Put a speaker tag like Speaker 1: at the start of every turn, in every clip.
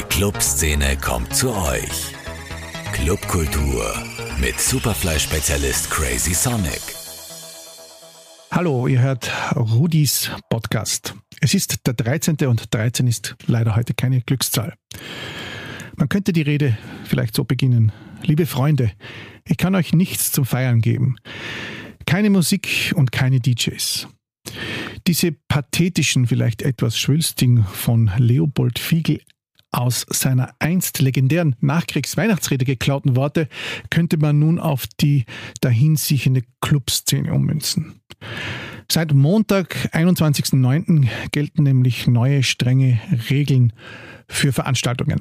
Speaker 1: Die Clubszene kommt zu euch. Clubkultur mit Superfly-Spezialist Crazy Sonic.
Speaker 2: Hallo, ihr hört Rudis Podcast. Es ist der 13. und 13 ist leider heute keine Glückszahl. Man könnte die Rede vielleicht so beginnen. Liebe Freunde, ich kann euch nichts zum Feiern geben. Keine Musik und keine DJs. Diese pathetischen, vielleicht etwas schwülstigen von Leopold Fiegel aus seiner einst legendären Nachkriegsweihnachtsrede geklauten Worte könnte man nun auf die dahinsiechende Clubszene ummünzen. Seit Montag, 21.09. gelten nämlich neue strenge Regeln für Veranstaltungen.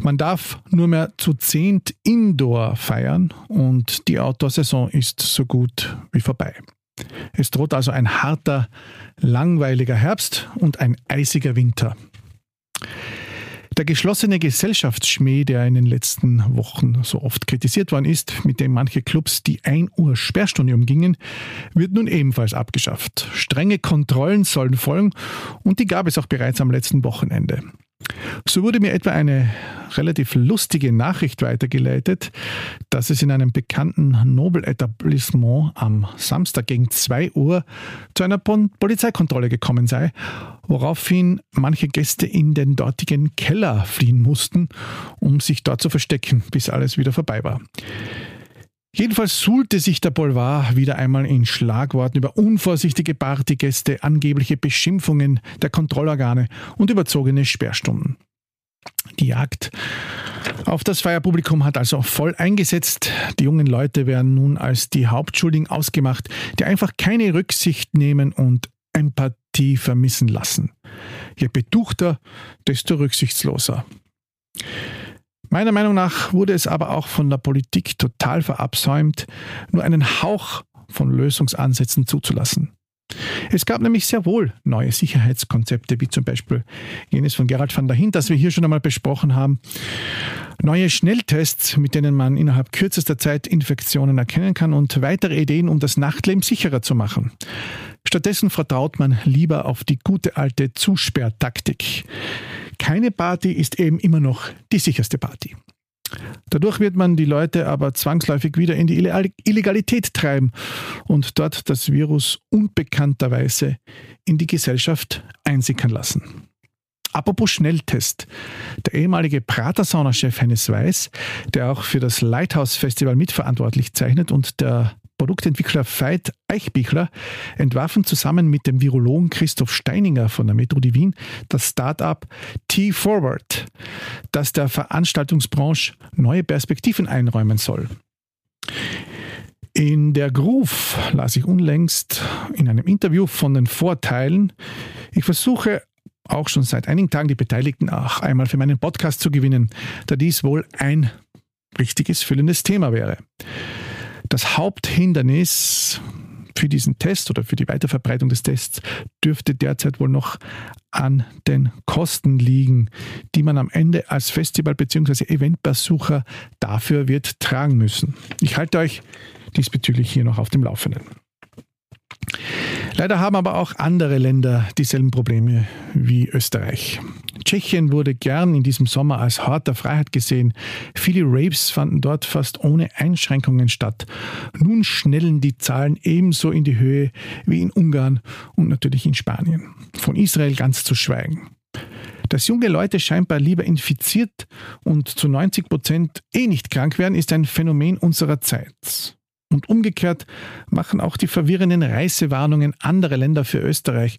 Speaker 2: Man darf nur mehr zu zehnt Indoor feiern und die Outdoor-Saison ist so gut wie vorbei. Es droht also ein harter, langweiliger Herbst und ein eisiger Winter. Der geschlossene Gesellschaftsschmäh, der in den letzten Wochen so oft kritisiert worden ist, mit dem manche Clubs die 1 Uhr Sperrstunde umgingen, wird nun ebenfalls abgeschafft. Strenge Kontrollen sollen folgen und die gab es auch bereits am letzten Wochenende. So wurde mir etwa eine relativ lustige Nachricht weitergeleitet, dass es in einem bekannten Nobel-Etablissement am Samstag gegen 2 Uhr zu einer Polizeikontrolle gekommen sei, woraufhin manche Gäste in den dortigen Keller fliehen mussten, um sich dort zu verstecken, bis alles wieder vorbei war. Jedenfalls suhlte sich der Boulevard wieder einmal in Schlagworten über unvorsichtige Partygäste, angebliche Beschimpfungen der Kontrollorgane und überzogene Sperrstunden. Die Jagd auf das Feierpublikum hat also voll eingesetzt. Die jungen Leute werden nun als die Hauptschuldigen ausgemacht, die einfach keine Rücksicht nehmen und Empathie vermissen lassen. Je betuchter, desto rücksichtsloser. Meiner Meinung nach wurde es aber auch von der Politik total verabsäumt, nur einen Hauch von Lösungsansätzen zuzulassen. Es gab nämlich sehr wohl neue Sicherheitskonzepte, wie zum Beispiel jenes von Gerald van der Hint, das wir hier schon einmal besprochen haben. Neue Schnelltests, mit denen man innerhalb kürzester Zeit Infektionen erkennen kann und weitere Ideen, um das Nachtleben sicherer zu machen. Stattdessen vertraut man lieber auf die gute alte Zusperrtaktik keine Party ist eben immer noch die sicherste Party. Dadurch wird man die Leute aber zwangsläufig wieder in die Illegalität treiben und dort das Virus unbekannterweise in die Gesellschaft einsickern lassen. Apropos Schnelltest. Der ehemalige Prater-Saunachef Hennes Weiß, der auch für das Lighthouse Festival mitverantwortlich zeichnet und der Produktentwickler Veit Eichbichler entwarfen zusammen mit dem Virologen Christoph Steininger von der Metro Wien das Start-up T-Forward, das der Veranstaltungsbranche neue Perspektiven einräumen soll. In der Groove las ich unlängst in einem Interview von den Vorteilen. Ich versuche auch schon seit einigen Tagen die Beteiligten auch einmal für meinen Podcast zu gewinnen, da dies wohl ein richtiges, füllendes Thema wäre. Das Haupthindernis für diesen Test oder für die Weiterverbreitung des Tests dürfte derzeit wohl noch an den Kosten liegen, die man am Ende als Festival- bzw. Eventbesucher dafür wird tragen müssen. Ich halte euch diesbezüglich hier noch auf dem Laufenden. Leider haben aber auch andere Länder dieselben Probleme wie Österreich. Tschechien wurde gern in diesem Sommer als Hort der Freiheit gesehen. Viele Raves fanden dort fast ohne Einschränkungen statt. Nun schnellen die Zahlen ebenso in die Höhe wie in Ungarn und natürlich in Spanien. Von Israel ganz zu schweigen. Dass junge Leute scheinbar lieber infiziert und zu 90 Prozent eh nicht krank werden, ist ein Phänomen unserer Zeit. Und umgekehrt machen auch die verwirrenden Reisewarnungen anderer Länder für Österreich,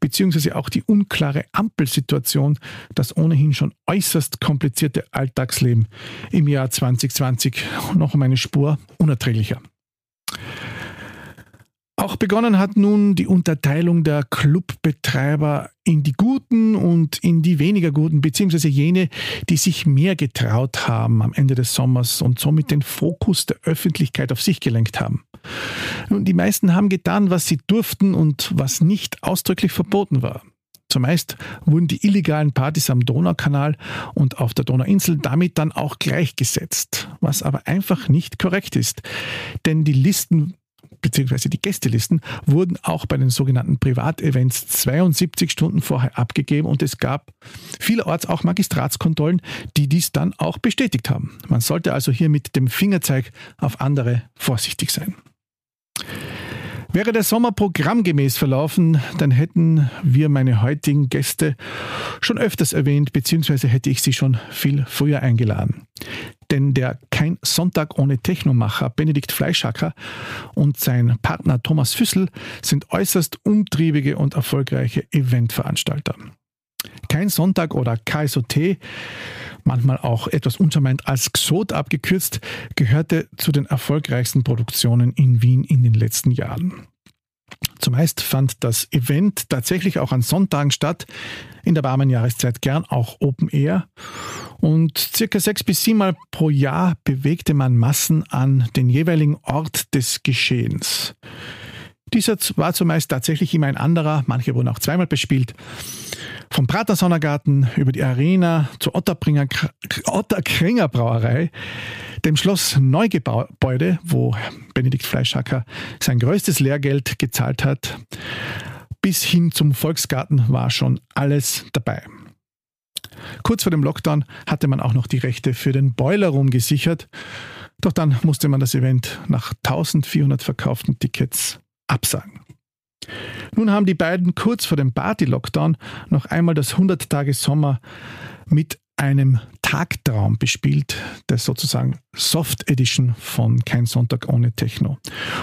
Speaker 2: beziehungsweise auch die unklare Ampelsituation, das ohnehin schon äußerst komplizierte Alltagsleben im Jahr 2020 noch um eine Spur unerträglicher. Auch begonnen hat nun die Unterteilung der Clubbetreiber in die Guten und in die weniger Guten, beziehungsweise jene, die sich mehr getraut haben am Ende des Sommers und somit den Fokus der Öffentlichkeit auf sich gelenkt haben. Nun, die meisten haben getan, was sie durften und was nicht ausdrücklich verboten war. Zumeist wurden die illegalen Partys am Donaukanal und auf der Donauinsel damit dann auch gleichgesetzt, was aber einfach nicht korrekt ist. Denn die Listen beziehungsweise die Gästelisten wurden auch bei den sogenannten Privatevents 72 Stunden vorher abgegeben und es gab vielerorts auch Magistratskontrollen, die dies dann auch bestätigt haben. Man sollte also hier mit dem Fingerzeig auf andere vorsichtig sein. Wäre der Sommer programmgemäß verlaufen, dann hätten wir meine heutigen Gäste schon öfters erwähnt, beziehungsweise hätte ich sie schon viel früher eingeladen. Denn der kein Sonntag ohne Technomacher Benedikt Fleischacker und sein Partner Thomas Füssel sind äußerst umtriebige und erfolgreiche Eventveranstalter. Kein Sonntag oder KSOT, manchmal auch etwas unvermeint als XOT abgekürzt, gehörte zu den erfolgreichsten Produktionen in Wien in den letzten Jahren. Zumeist fand das Event tatsächlich auch an Sonntagen statt, in der warmen Jahreszeit gern auch Open Air. Und circa sechs bis siebenmal pro Jahr bewegte man Massen an den jeweiligen Ort des Geschehens. Dieser war zumeist tatsächlich immer ein anderer, manche wurden auch zweimal bespielt. Vom Prater Sonnergarten über die Arena zur Otterbringer, Otterkringer Brauerei, dem Schloss Neugebäude, wo Benedikt Fleischhacker sein größtes Lehrgeld gezahlt hat, bis hin zum Volksgarten war schon alles dabei. Kurz vor dem Lockdown hatte man auch noch die Rechte für den Boiler Room gesichert, doch dann musste man das Event nach 1400 verkauften Tickets absagen. Nun haben die beiden kurz vor dem Party-Lockdown noch einmal das 100-Tage-Sommer mit einem Tagtraum bespielt, der sozusagen Soft Edition von Kein Sonntag ohne Techno.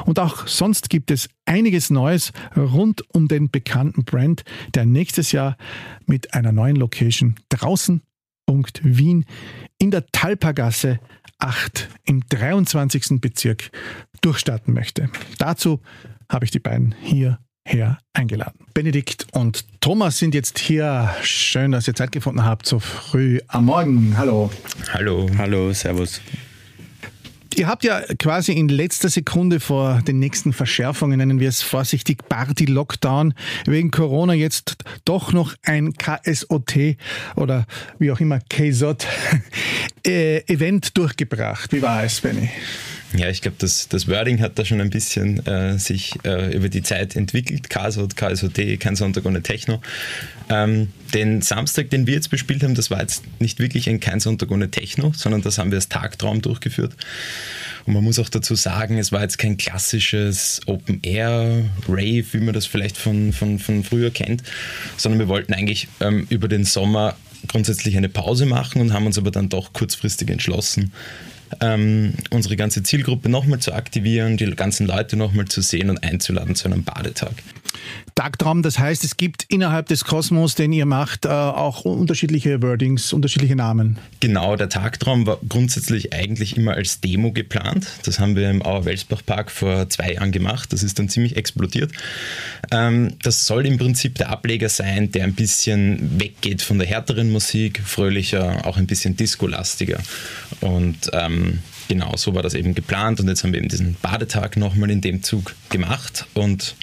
Speaker 2: Und auch sonst gibt es einiges Neues rund um den bekannten Brand, der nächstes Jahr mit einer neuen Location draußen Wien in der Talpergasse 8 im 23. Bezirk durchstarten möchte. Dazu habe ich die beiden hier her eingeladen. Benedikt und Thomas sind jetzt hier. Schön, dass ihr Zeit gefunden habt, so früh am Morgen. Hallo.
Speaker 3: Hallo. Hallo, Servus.
Speaker 2: Ihr habt ja quasi in letzter Sekunde vor den nächsten Verschärfungen, nennen wir es vorsichtig, Party-Lockdown, wegen Corona jetzt doch noch ein KSOT oder wie auch immer KSOT äh, Event durchgebracht. Wie war es, Benny?
Speaker 3: Ja, ich glaube, das, das Wording hat da schon ein bisschen äh, sich äh, über die Zeit entwickelt. KSOT, KSOT, kein Sonntag ohne Techno. Ähm, den Samstag, den wir jetzt bespielt haben, das war jetzt nicht wirklich ein Kein Sonntag ohne Techno, sondern das haben wir als Tagtraum durchgeführt. Und man muss auch dazu sagen, es war jetzt kein klassisches Open Air Rave, wie man das vielleicht von, von, von früher kennt, sondern wir wollten eigentlich ähm, über den Sommer grundsätzlich eine Pause machen und haben uns aber dann doch kurzfristig entschlossen, ähm, unsere ganze Zielgruppe nochmal zu aktivieren, die ganzen Leute nochmal zu sehen und einzuladen zu einem Badetag.
Speaker 2: Tagtraum, das heißt, es gibt innerhalb des Kosmos, den ihr macht, äh, auch unterschiedliche Wordings, unterschiedliche Namen.
Speaker 3: Genau, der Tagtraum war grundsätzlich eigentlich immer als Demo geplant. Das haben wir im Auer-Welsbach Park vor zwei Jahren gemacht. Das ist dann ziemlich explodiert. Ähm, das soll im Prinzip der Ableger sein, der ein bisschen weggeht von der härteren Musik, fröhlicher, auch ein bisschen disco-lastiger. Und ähm, genau so war das eben geplant. Und jetzt haben wir eben diesen Badetag nochmal in dem Zug gemacht. Und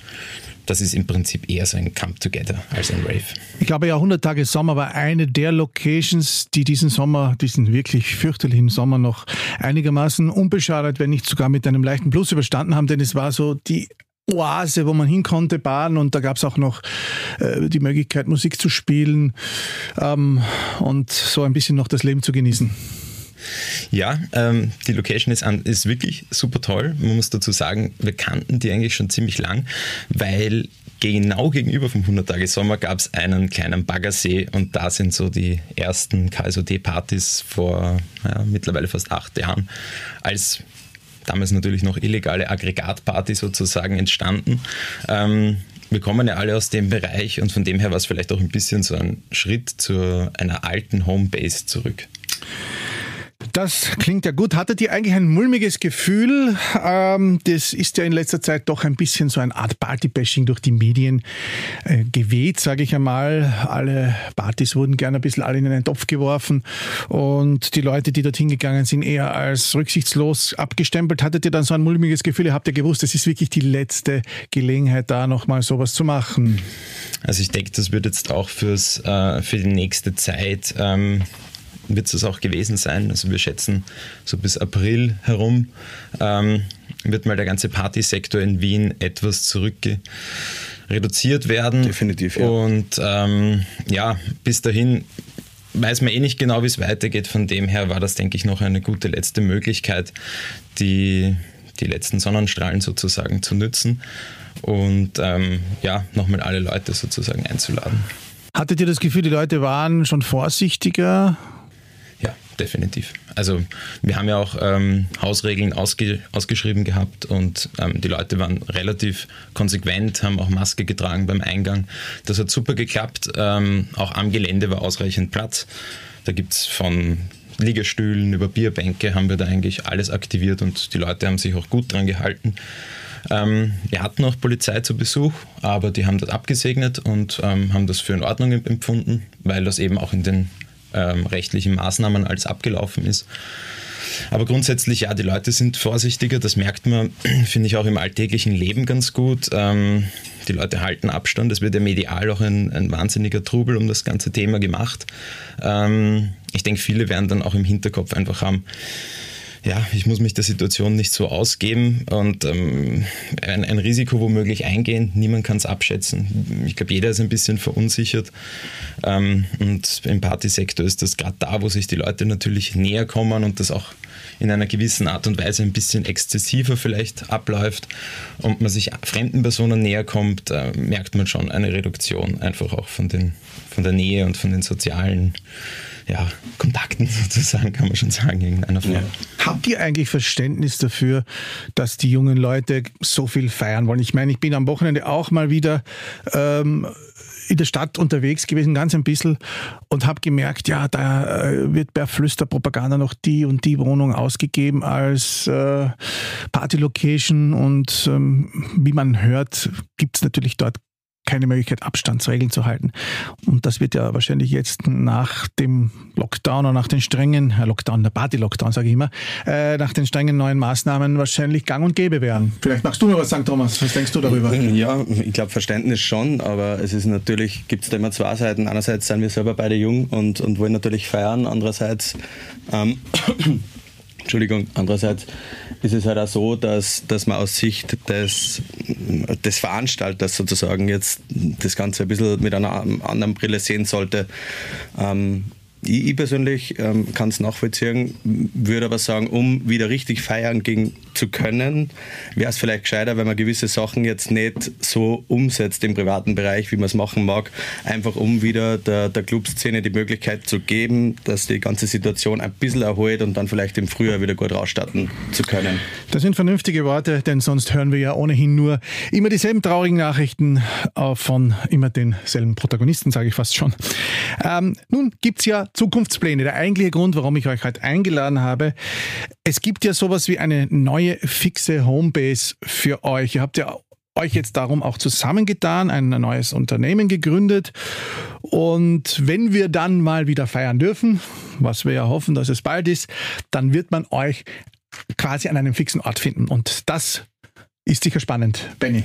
Speaker 3: das ist im Prinzip eher so ein Come Together als ein Rave.
Speaker 2: Ich glaube ja, 100 Tage Sommer war eine der Locations, die diesen Sommer, diesen wirklich fürchterlichen Sommer noch einigermaßen unbeschadet, wenn nicht sogar mit einem leichten Plus überstanden haben, denn es war so die Oase, wo man hin konnte, baden und da gab es auch noch äh, die Möglichkeit, Musik zu spielen ähm, und so ein bisschen noch das Leben zu genießen.
Speaker 3: Ja, ähm, die Location ist, an, ist wirklich super toll. Man muss dazu sagen, wir kannten die eigentlich schon ziemlich lang, weil genau gegenüber vom 100-Tage-Sommer gab es einen kleinen Baggersee und da sind so die ersten KSOT-Partys vor ja, mittlerweile fast acht Jahren als damals natürlich noch illegale Aggregatparty sozusagen entstanden. Ähm, wir kommen ja alle aus dem Bereich und von dem her war es vielleicht auch ein bisschen so ein Schritt zu einer alten Homebase zurück.
Speaker 2: Das klingt ja gut. Hattet ihr eigentlich ein mulmiges Gefühl? Ähm, das ist ja in letzter Zeit doch ein bisschen so eine Art Partybashing durch die Medien äh, geweht, sage ich einmal. Alle Partys wurden gerne ein bisschen alle in einen Topf geworfen und die Leute, die dorthin gegangen sind, eher als rücksichtslos abgestempelt. Hattet ihr dann so ein mulmiges Gefühl? Ihr habt ja gewusst, es ist wirklich die letzte Gelegenheit, da nochmal sowas zu machen.
Speaker 3: Also ich denke, das wird jetzt auch fürs, äh, für die nächste Zeit ähm, wird es auch gewesen sein. Also wir schätzen so bis April herum. Ähm, wird mal der ganze Partysektor in Wien etwas zurückge reduziert werden.
Speaker 4: Definitiv, ja.
Speaker 3: Und ähm, ja, bis dahin weiß man eh nicht genau, wie es weitergeht. Von dem her war das, denke ich, noch eine gute letzte Möglichkeit, die, die letzten Sonnenstrahlen sozusagen zu nützen und ähm, ja, nochmal alle Leute sozusagen einzuladen.
Speaker 2: Hattet ihr das Gefühl, die Leute waren schon vorsichtiger?
Speaker 3: Definitiv. Also wir haben ja auch ähm, Hausregeln ausge ausgeschrieben gehabt und ähm, die Leute waren relativ konsequent, haben auch Maske getragen beim Eingang. Das hat super geklappt. Ähm, auch am Gelände war ausreichend Platz. Da gibt es von Liegestühlen über Bierbänke haben wir da eigentlich alles aktiviert und die Leute haben sich auch gut dran gehalten. Ähm, wir hatten auch Polizei zu Besuch, aber die haben das abgesegnet und ähm, haben das für in Ordnung empfunden, weil das eben auch in den ähm, rechtlichen Maßnahmen alles abgelaufen ist. Aber grundsätzlich, ja, die Leute sind vorsichtiger, das merkt man, finde ich auch im alltäglichen Leben ganz gut. Ähm, die Leute halten Abstand, es wird ja medial auch ein, ein wahnsinniger Trubel um das ganze Thema gemacht. Ähm, ich denke, viele werden dann auch im Hinterkopf einfach haben, ja, ich muss mich der Situation nicht so ausgeben und ähm, ein, ein, Risiko womöglich eingehen. Niemand kann es abschätzen. Ich glaube, jeder ist ein bisschen verunsichert. Ähm, und im Partysektor ist das gerade da, wo sich die Leute natürlich näher kommen und das auch in einer gewissen Art und Weise ein bisschen exzessiver vielleicht abläuft und man sich fremden Personen näher kommt, äh, merkt man schon eine Reduktion einfach auch von, den, von der Nähe und von den sozialen ja, Kontakten sozusagen, kann man schon sagen, in einer Form. Ja.
Speaker 2: Habt ihr eigentlich Verständnis dafür, dass die jungen Leute so viel feiern wollen? Ich meine, ich bin am Wochenende auch mal wieder ähm, in der Stadt unterwegs gewesen, ganz ein bisschen, und habe gemerkt, ja, da äh, wird per Flüsterpropaganda noch die und die Wohnung ausgegeben als äh, Party-Location und ähm, wie man hört, gibt es natürlich dort keine Möglichkeit, Abstandsregeln zu halten. Und das wird ja wahrscheinlich jetzt nach dem Lockdown oder nach den strengen, äh, Lockdown, der Party-Lockdown, sage ich immer, äh, nach den strengen neuen Maßnahmen wahrscheinlich gang und gäbe werden. Vielleicht magst du mir was sagen, Thomas. Was denkst du darüber?
Speaker 4: Ja, ich glaube, Verständnis schon, aber es ist natürlich, gibt es da immer zwei Seiten. Einerseits sind wir selber beide jung und, und wollen natürlich feiern, andererseits ähm, Entschuldigung, andererseits ist es halt auch so, dass, dass man aus Sicht des, des Veranstalters sozusagen jetzt das Ganze ein bisschen mit einer anderen Brille sehen sollte. Ähm, ich, ich persönlich ähm, kann es nachvollziehen, würde aber sagen, um wieder richtig feiern gehen zu können, wäre es vielleicht gescheiter, wenn man gewisse Sachen jetzt nicht so umsetzt im privaten Bereich, wie man es machen mag, einfach um wieder der, der Clubszene die Möglichkeit zu geben, dass die ganze Situation ein bisschen erholt und dann vielleicht im Frühjahr wieder gut rausstarten zu können.
Speaker 2: Das sind vernünftige Worte, denn sonst hören wir ja ohnehin nur immer dieselben traurigen Nachrichten äh, von immer denselben Protagonisten, sage ich fast schon. Ähm, nun gibt es ja Zukunftspläne. Der eigentliche Grund, warum ich euch heute eingeladen habe, es gibt ja sowas wie eine neue fixe Homebase für euch. Ihr habt ja euch jetzt darum auch zusammengetan, ein neues Unternehmen gegründet. Und wenn wir dann mal wieder feiern dürfen, was wir ja hoffen, dass es bald ist, dann wird man euch quasi an einem fixen Ort finden. Und das ist sicher spannend, Benny.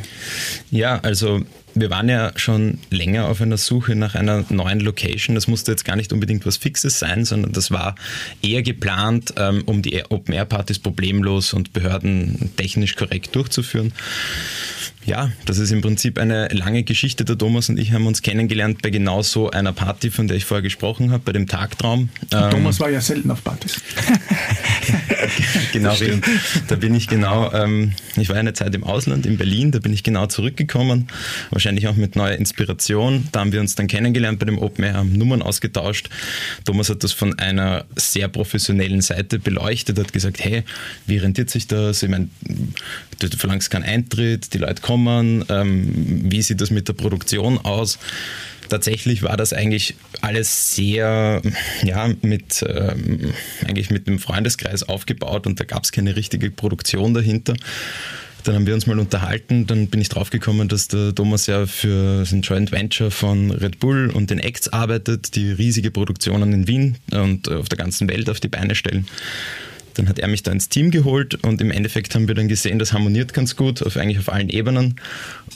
Speaker 3: Ja, also wir waren ja schon länger auf einer Suche nach einer neuen Location. Das musste jetzt gar nicht unbedingt was Fixes sein, sondern das war eher geplant, ähm, um die Open-Air-Partys problemlos und behördentechnisch korrekt durchzuführen. Ja, das ist im Prinzip eine lange Geschichte. Der Thomas und ich haben uns kennengelernt bei genau so einer Party, von der ich vorher gesprochen habe, bei dem Tagtraum.
Speaker 2: Ähm, Thomas war ja selten auf Partys.
Speaker 3: genau, da bin ich genau, ähm, ich war eine Zeit im Ausland, in Berlin, da bin ich genau zurückgekommen, wahrscheinlich auch mit neuer Inspiration. Da haben wir uns dann kennengelernt bei dem Open Air, haben Nummern ausgetauscht. Thomas hat das von einer sehr professionellen Seite beleuchtet, hat gesagt, hey, wie rentiert sich das? Ich meine, du verlangst keinen Eintritt, die Leute kommen? Ähm, wie sieht das mit der Produktion aus? Tatsächlich war das eigentlich alles sehr, ja, mit, ähm, eigentlich mit einem Freundeskreis aufgebaut und da gab es keine richtige Produktion dahinter. Dann haben wir uns mal unterhalten, dann bin ich draufgekommen, dass der Thomas ja für ein Joint Venture von Red Bull und den Acts arbeitet, die riesige Produktionen in Wien und auf der ganzen Welt auf die Beine stellen. Dann hat er mich da ins Team geholt und im Endeffekt haben wir dann gesehen, das harmoniert ganz gut, auf, eigentlich auf allen Ebenen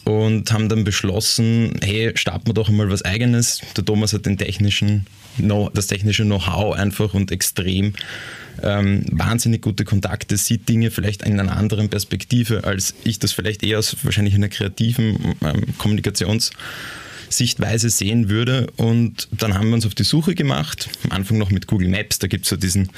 Speaker 3: und haben dann beschlossen, hey, starten wir doch einmal was Eigenes. Der Thomas hat den technischen, das technische Know-how einfach und extrem ähm, wahnsinnig gute Kontakte, sieht Dinge vielleicht in einer anderen Perspektive, als ich das vielleicht eher aus wahrscheinlich einer kreativen ähm, Kommunikations- sehen würde. Und dann haben wir uns auf die Suche gemacht. Am Anfang noch mit Google Maps, da gibt es so diesen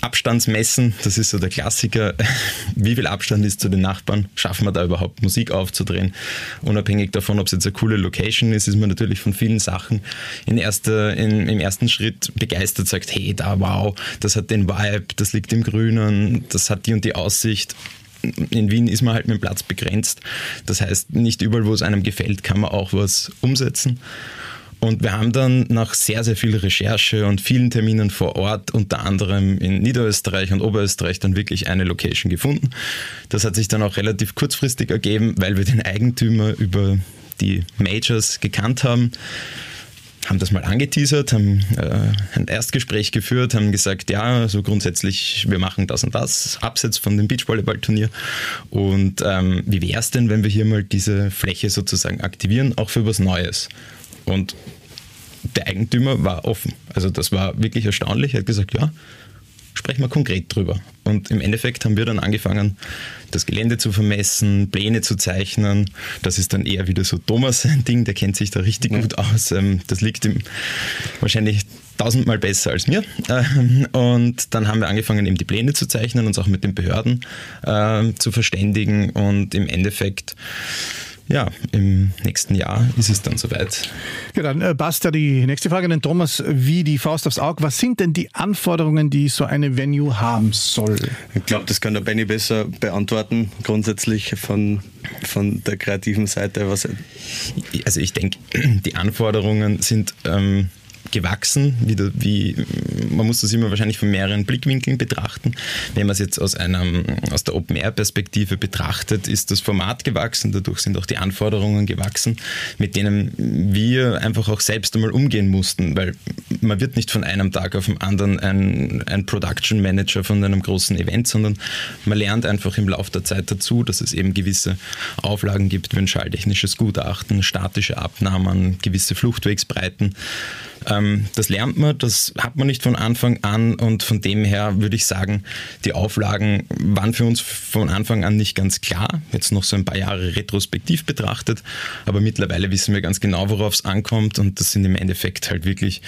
Speaker 3: Abstandsmessen, das ist so der Klassiker. Wie viel Abstand ist zu den Nachbarn? Schaffen wir da überhaupt Musik aufzudrehen? Unabhängig davon, ob es jetzt eine coole Location ist, ist man natürlich von vielen Sachen in erster, in, im ersten Schritt begeistert, sagt, hey, da wow, das hat den Vibe, das liegt im Grünen, das hat die und die Aussicht in Wien ist man halt mit dem Platz begrenzt. Das heißt, nicht überall, wo es einem gefällt, kann man auch was umsetzen. Und wir haben dann nach sehr, sehr viel Recherche und vielen Terminen vor Ort, unter anderem in Niederösterreich und Oberösterreich, dann wirklich eine Location gefunden. Das hat sich dann auch relativ kurzfristig ergeben, weil wir den Eigentümer über die Majors gekannt haben haben das mal angeteasert, haben äh, ein Erstgespräch geführt, haben gesagt, ja, so also grundsätzlich, wir machen das und das, abseits von dem Beachvolleyballturnier. Und ähm, wie wäre es denn, wenn wir hier mal diese Fläche sozusagen aktivieren, auch für was Neues? Und der Eigentümer war offen. Also das war wirklich erstaunlich. Er hat gesagt, ja, sprechen wir konkret drüber. Und im Endeffekt haben wir dann angefangen, das Gelände zu vermessen, Pläne zu zeichnen. Das ist dann eher wieder so Thomas ein Ding, der kennt sich da richtig ja. gut aus. Ähm, das liegt ihm wahrscheinlich tausendmal besser als mir. Ähm, und dann haben wir angefangen, eben die Pläne zu zeichnen, uns auch mit den Behörden äh, zu verständigen und im Endeffekt ja, im nächsten Jahr ist es dann soweit.
Speaker 2: Ja, dann äh, passt ja die nächste Frage an den Thomas wie die Faust aufs Auge. Was sind denn die Anforderungen, die so eine Venue haben soll?
Speaker 4: Ich glaube, das kann der Benny besser beantworten, grundsätzlich von, von der kreativen Seite. Was
Speaker 3: also ich denke, die Anforderungen sind... Ähm, gewachsen. Wie, wie, man muss das immer wahrscheinlich von mehreren Blickwinkeln betrachten. Wenn man es jetzt aus, einem, aus der Open-Air-Perspektive betrachtet, ist das Format gewachsen, dadurch sind auch die Anforderungen gewachsen, mit denen wir einfach auch selbst einmal umgehen mussten, weil man wird nicht von einem Tag auf den anderen ein, ein Production Manager von einem großen Event, sondern man lernt einfach im Laufe der Zeit dazu, dass es eben gewisse Auflagen gibt wie ein schalltechnisches Gutachten, statische Abnahmen, gewisse Fluchtwegsbreiten. Ähm, das lernt man, das hat man nicht von Anfang an und von dem her würde ich sagen, die Auflagen waren für uns von Anfang an nicht ganz klar. Jetzt noch so ein paar Jahre retrospektiv betrachtet, aber mittlerweile wissen wir ganz genau, worauf es ankommt und das sind im Endeffekt halt wirklich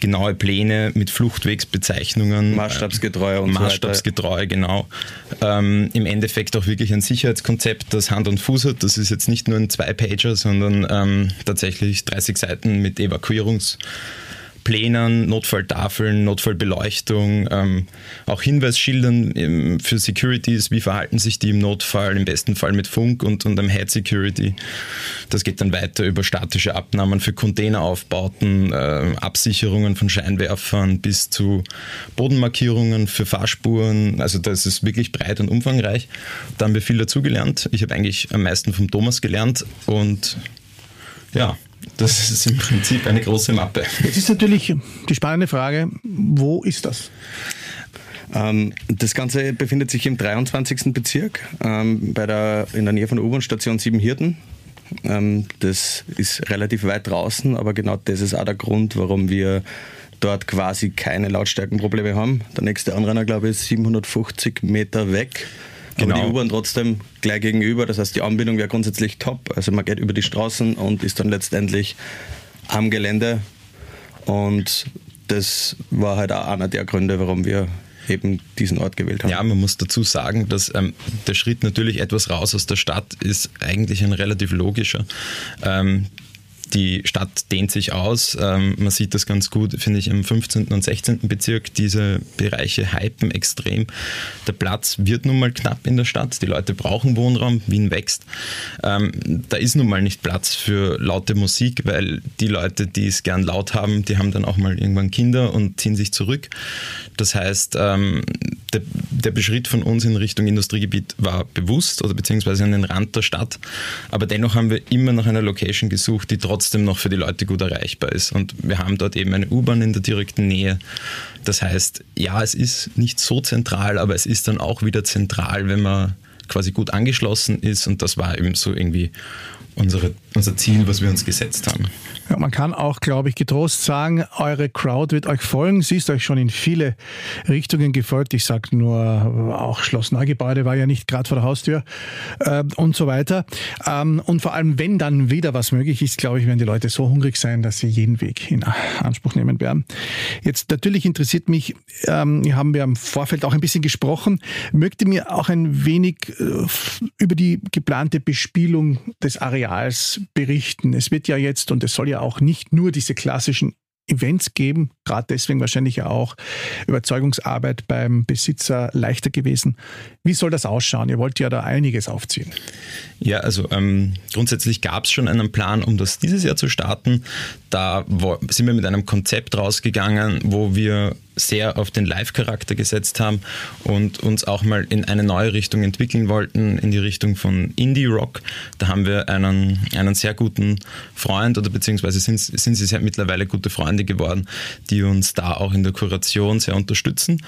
Speaker 3: genaue Pläne mit Fluchtwegsbezeichnungen.
Speaker 4: Maßstabsgetreu und
Speaker 3: Maßstabsgetreu, so genau. Ähm, Im Endeffekt auch wirklich ein Sicherheitskonzept, das Hand und Fuß hat. Das ist jetzt nicht nur ein Zwei-Pager, sondern ähm, tatsächlich 30 Seiten mit Evakuierungs- Plänen, Notfalltafeln, Notfallbeleuchtung, ähm, auch Hinweisschildern ähm, für Securities, wie verhalten sich die im Notfall, im besten Fall mit Funk und, und einem Head Security. Das geht dann weiter über statische Abnahmen für Containeraufbauten, äh, Absicherungen von Scheinwerfern bis zu Bodenmarkierungen für Fahrspuren. Also das ist wirklich breit und umfangreich. Da haben wir viel dazugelernt. Ich habe eigentlich am meisten vom Thomas gelernt und ja, das ist im Prinzip eine große Mappe.
Speaker 2: Jetzt ist natürlich die spannende Frage, wo ist das?
Speaker 4: Ähm, das Ganze befindet sich im 23. Bezirk, ähm, bei der, in der Nähe von der U-Bahn-Station Siebenhirten. Ähm, das ist relativ weit draußen, aber genau das ist auch der Grund, warum wir dort quasi keine Lautstärkenprobleme haben. Der nächste Anrenner, glaube ich, ist 750 Meter weg. Genau. Aber die U-Bahn trotzdem gleich gegenüber. Das heißt, die Anbindung wäre grundsätzlich top. Also man geht über die Straßen und ist dann letztendlich am Gelände. Und das war halt auch einer der Gründe, warum wir eben diesen Ort gewählt haben.
Speaker 3: Ja, man muss dazu sagen, dass ähm, der Schritt natürlich etwas raus aus der Stadt ist eigentlich ein relativ logischer. Ähm, die Stadt dehnt sich aus. Ähm, man sieht das ganz gut, finde ich, im 15. und 16. Bezirk. Diese Bereiche hypen extrem. Der Platz wird nun mal knapp in der Stadt. Die Leute brauchen Wohnraum. Wien wächst. Ähm, da ist nun mal nicht Platz für laute Musik, weil die Leute, die es gern laut haben, die haben dann auch mal irgendwann Kinder und ziehen sich zurück. Das heißt, ähm, der, der Beschritt von uns in Richtung Industriegebiet war bewusst oder beziehungsweise an den Rand der Stadt. Aber dennoch haben wir immer nach einer Location gesucht, die trotzdem noch für die Leute gut erreichbar ist. Und wir haben dort eben eine U-Bahn in der direkten Nähe. Das heißt, ja, es ist nicht so zentral, aber es ist dann auch wieder zentral, wenn man quasi gut angeschlossen ist. Und das war eben so irgendwie unsere, unser Ziel, was wir uns gesetzt haben.
Speaker 2: Ja, man kann auch, glaube ich, getrost sagen, eure Crowd wird euch folgen. Sie ist euch schon in viele Richtungen gefolgt. Ich sage nur, auch Schloss Neugebäude war ja nicht gerade vor der Haustür äh, und so weiter. Ähm, und vor allem, wenn dann wieder was möglich ist, glaube ich, werden die Leute so hungrig sein, dass sie jeden Weg in Anspruch nehmen werden. Jetzt natürlich interessiert mich, ähm, haben wir im Vorfeld auch ein bisschen gesprochen, möchte mir auch ein wenig äh, über die geplante Bespielung des Areals berichten. Es wird ja jetzt, und es soll ja auch nicht nur diese klassischen Events geben, gerade deswegen wahrscheinlich ja auch Überzeugungsarbeit beim Besitzer leichter gewesen. Wie soll das ausschauen? Ihr wollt ja da einiges aufziehen.
Speaker 3: Ja, also ähm, grundsätzlich gab es schon einen Plan, um das dieses Jahr zu starten. Da sind wir mit einem Konzept rausgegangen, wo wir sehr auf den Live-Charakter gesetzt haben und uns auch mal in eine neue Richtung entwickeln wollten, in die Richtung von Indie-Rock. Da haben wir einen, einen sehr guten Freund oder beziehungsweise sind, sind sie sehr mittlerweile gute Freunde geworden, die uns da auch in der Kuration sehr unterstützen.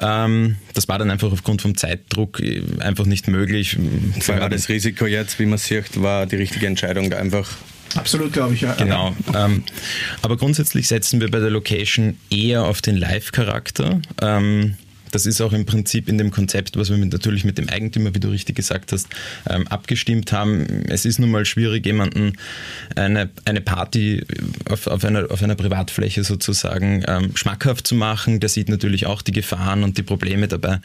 Speaker 3: Ähm, das war dann einfach aufgrund vom Zeitdruck äh, einfach nicht möglich.
Speaker 4: Vor allem das Risiko jetzt, wie man sieht, war die richtige Entscheidung, da einfach
Speaker 2: Absolut, glaube ich, ja.
Speaker 3: Genau. Ähm, aber grundsätzlich setzen wir bei der Location eher auf den Live-Charakter. Ähm, das ist auch im Prinzip in dem Konzept, was wir mit, natürlich mit dem Eigentümer, wie du richtig gesagt hast, ähm, abgestimmt haben. Es ist nun mal schwierig, jemanden eine, eine Party auf, auf, einer, auf einer Privatfläche sozusagen ähm, schmackhaft zu machen. Der sieht natürlich auch die Gefahren und die Probleme dabei.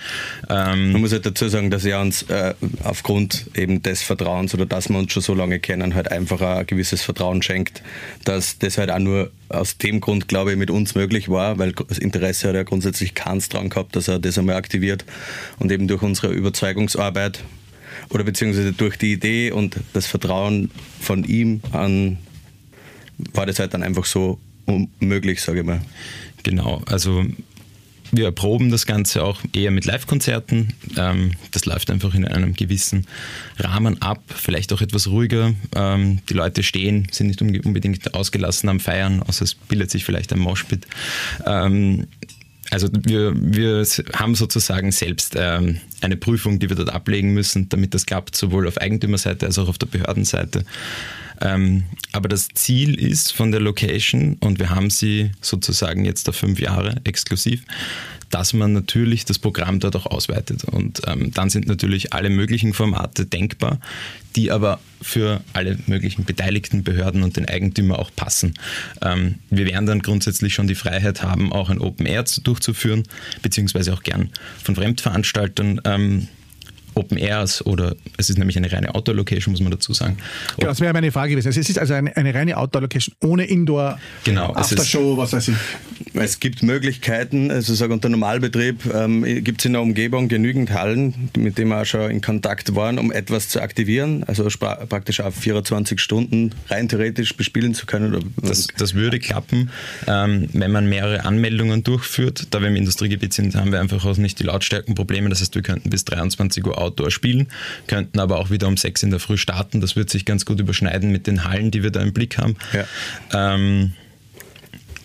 Speaker 4: Ähm, Man muss halt dazu sagen, dass er uns äh, aufgrund eben des Vertrauens oder dass wir uns schon so lange kennen, halt einfach ein gewisses Vertrauen schenkt, dass das halt auch nur aus dem Grund, glaube ich, mit uns möglich war, weil das Interesse hat er grundsätzlich keins dran gehabt, dass er das einmal aktiviert und eben durch unsere Überzeugungsarbeit oder beziehungsweise durch die Idee und das Vertrauen von ihm an war das halt dann einfach so möglich, sage ich mal.
Speaker 3: Genau, also wir erproben das Ganze auch eher mit Live-Konzerten. Ähm, das läuft einfach in einem gewissen Rahmen ab, vielleicht auch etwas ruhiger. Ähm, die Leute stehen, sind nicht unbedingt ausgelassen am Feiern, außer es bildet sich vielleicht ein Moshpit. Ähm, also wir, wir haben sozusagen selbst eine Prüfung, die wir dort ablegen müssen, damit das klappt, sowohl auf Eigentümerseite als auch auf der Behördenseite. Ähm, aber das Ziel ist von der Location, und wir haben sie sozusagen jetzt auf fünf Jahre exklusiv, dass man natürlich das Programm dort auch ausweitet. Und ähm, dann sind natürlich alle möglichen Formate denkbar, die aber für alle möglichen beteiligten Behörden und den Eigentümer auch passen. Ähm, wir werden dann grundsätzlich schon die Freiheit haben, auch ein Open Air durchzuführen, beziehungsweise auch gern von Fremdveranstaltern ähm, Open Airs oder es ist nämlich eine reine Outdoor-Location, muss man dazu sagen.
Speaker 2: Genau, das wäre meine Frage gewesen. Es ist also eine, eine reine Outdoor-Location ohne Indoor,
Speaker 3: genau,
Speaker 2: Aftershow, was weiß ich.
Speaker 4: Es gibt Möglichkeiten, also sage unter Normalbetrieb ähm, gibt es in der Umgebung genügend Hallen, mit denen wir auch schon in Kontakt waren, um etwas zu aktivieren, also praktisch auf 24 Stunden rein theoretisch bespielen zu können.
Speaker 3: Das, das würde klappen, ähm, wenn man mehrere Anmeldungen durchführt. Da wir im Industriegebiet sind, haben wir einfach auch nicht die Lautstärkenprobleme. Das heißt, wir könnten bis 23 Uhr Outdoor spielen, könnten aber auch wieder um 6 in der Früh starten. Das wird sich ganz gut überschneiden mit den Hallen, die wir da im Blick haben. Ja. Ähm,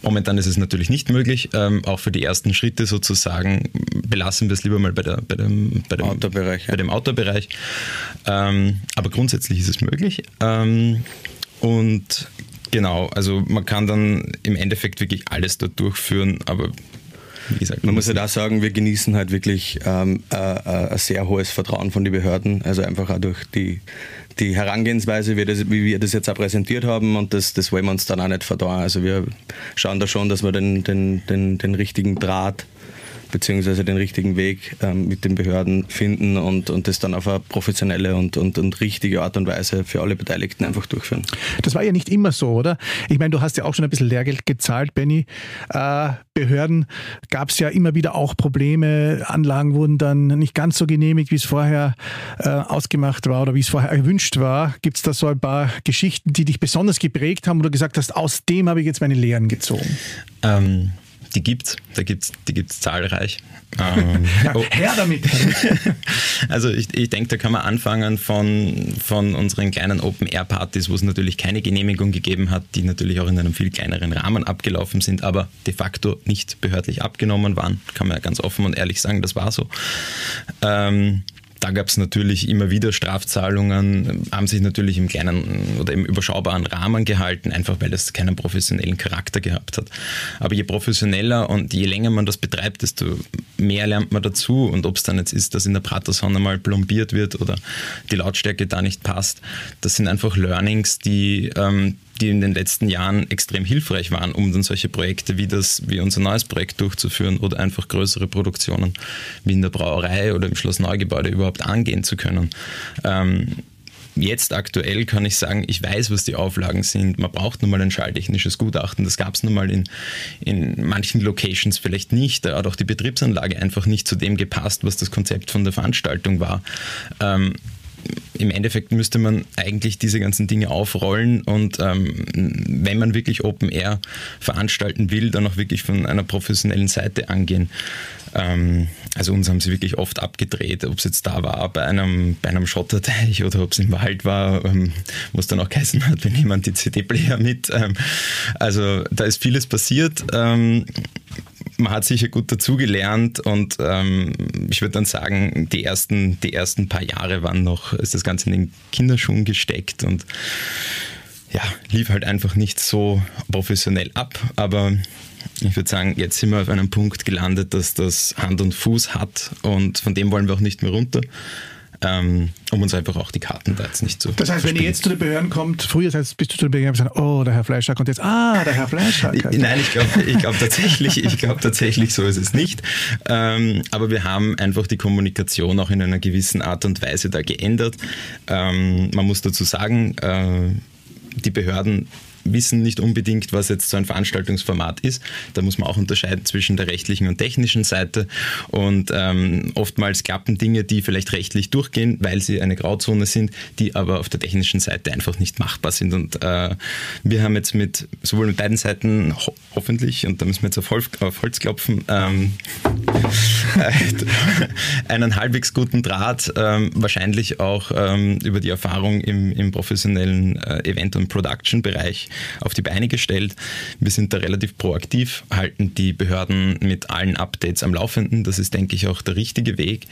Speaker 3: Momentan ist es natürlich nicht möglich. Ähm, auch für die ersten Schritte sozusagen belassen wir es lieber mal bei, der, bei dem, bei dem Outdoor-Bereich. Ja. Outdoor ähm, aber grundsätzlich ist es möglich. Ähm, und genau, also man kann dann im Endeffekt wirklich alles dort durchführen, aber
Speaker 4: wie gesagt, man muss ja da sagen, wir genießen halt wirklich ähm, äh, äh, ein sehr hohes Vertrauen von den Behörden, also einfach auch durch die, die Herangehensweise, wie, das, wie wir das jetzt auch präsentiert haben und das, das wollen wir uns dann auch nicht verdauen. Also wir schauen da schon, dass wir den, den, den, den richtigen Draht beziehungsweise den richtigen Weg ähm, mit den Behörden finden und, und das dann auf eine professionelle und, und, und richtige Art und Weise für alle Beteiligten einfach durchführen.
Speaker 2: Das war ja nicht immer so, oder? Ich meine, du hast ja auch schon ein bisschen Lehrgeld gezahlt, Benny. Äh, Behörden gab es ja immer wieder auch Probleme. Anlagen wurden dann nicht ganz so genehmigt, wie es vorher äh, ausgemacht war oder wie es vorher erwünscht war. Gibt es da so ein paar Geschichten, die dich besonders geprägt haben oder gesagt hast, aus dem habe ich jetzt meine Lehren gezogen?
Speaker 3: Ähm die gibt's, da gibt's, die gibt's zahlreich.
Speaker 2: Ähm, oh. Her damit!
Speaker 3: also ich, ich denke, da kann man anfangen von, von unseren kleinen Open-Air-Partys, wo es natürlich keine Genehmigung gegeben hat, die natürlich auch in einem viel kleineren Rahmen abgelaufen sind, aber de facto nicht behördlich abgenommen waren. Kann man ja ganz offen und ehrlich sagen, das war so. Ähm, da gab es natürlich immer wieder Strafzahlungen, haben sich natürlich im kleinen oder im überschaubaren Rahmen gehalten, einfach weil das keinen professionellen Charakter gehabt hat. Aber je professioneller und je länger man das betreibt, desto mehr lernt man dazu. Und ob es dann jetzt ist, dass in der Pratersonne mal plombiert wird oder die Lautstärke da nicht passt, das sind einfach Learnings, die ähm, die in den letzten Jahren extrem hilfreich waren, um dann solche Projekte wie das, wie unser neues Projekt durchzuführen oder einfach größere Produktionen wie in der Brauerei oder im Schloss Neugebäude überhaupt angehen zu können. Ähm, Jetzt aktuell kann ich sagen, ich weiß, was die Auflagen sind. Man braucht nun mal ein schalltechnisches Gutachten. Das gab es nun mal in, in manchen Locations vielleicht nicht. Da hat auch die Betriebsanlage einfach nicht zu dem gepasst, was das Konzept von der Veranstaltung war. Ähm, im Endeffekt müsste man eigentlich diese ganzen Dinge aufrollen und ähm, wenn man wirklich Open Air veranstalten will, dann auch wirklich von einer professionellen Seite angehen. Ähm, also uns haben sie wirklich oft abgedreht, ob es jetzt da war bei einem, bei einem Schotterteich oder ob es im Wald war, ähm, wo es dann auch geheißen hat, wir nehmen die CD-Player mit. Ähm, also da ist vieles passiert. Man hat sicher gut dazugelernt und ähm, ich würde dann sagen, die ersten, die ersten paar Jahre waren noch, ist das Ganze in den Kinderschuhen gesteckt und ja, lief halt einfach nicht so professionell ab, aber ich würde sagen, jetzt sind wir auf einem Punkt gelandet, dass das Hand und Fuß hat und von dem wollen wir auch nicht mehr runter. Ähm, um uns einfach auch die Karten da jetzt nicht zu
Speaker 2: Das heißt, wenn ihr jetzt zu den Behörden kommt, früher bist du zu den Behörden und sagst, oh, der Herr Fleischer kommt jetzt, ah, der Herr Fleischer.
Speaker 3: Nein, ich glaube ich glaub tatsächlich, ich glaube tatsächlich, so ist es nicht. Ähm, aber wir haben einfach die Kommunikation auch in einer gewissen Art und Weise da geändert. Ähm, man muss dazu sagen, äh, die Behörden wissen nicht unbedingt, was jetzt so ein Veranstaltungsformat ist. Da muss man auch unterscheiden zwischen der rechtlichen und technischen Seite. Und ähm, oftmals klappen Dinge, die vielleicht rechtlich durchgehen, weil sie eine Grauzone sind, die aber auf der technischen Seite einfach nicht machbar sind. Und äh, wir haben jetzt mit sowohl mit beiden Seiten ho hoffentlich, und da müssen wir jetzt auf Holz, auf Holz klopfen, ähm, einen halbwegs guten Draht, ähm, wahrscheinlich auch ähm, über die Erfahrung im, im professionellen äh, Event- und Production-Bereich auf die Beine gestellt. Wir sind da relativ proaktiv, halten die Behörden mit allen Updates am Laufenden. Das ist, denke ich, auch der richtige Weg.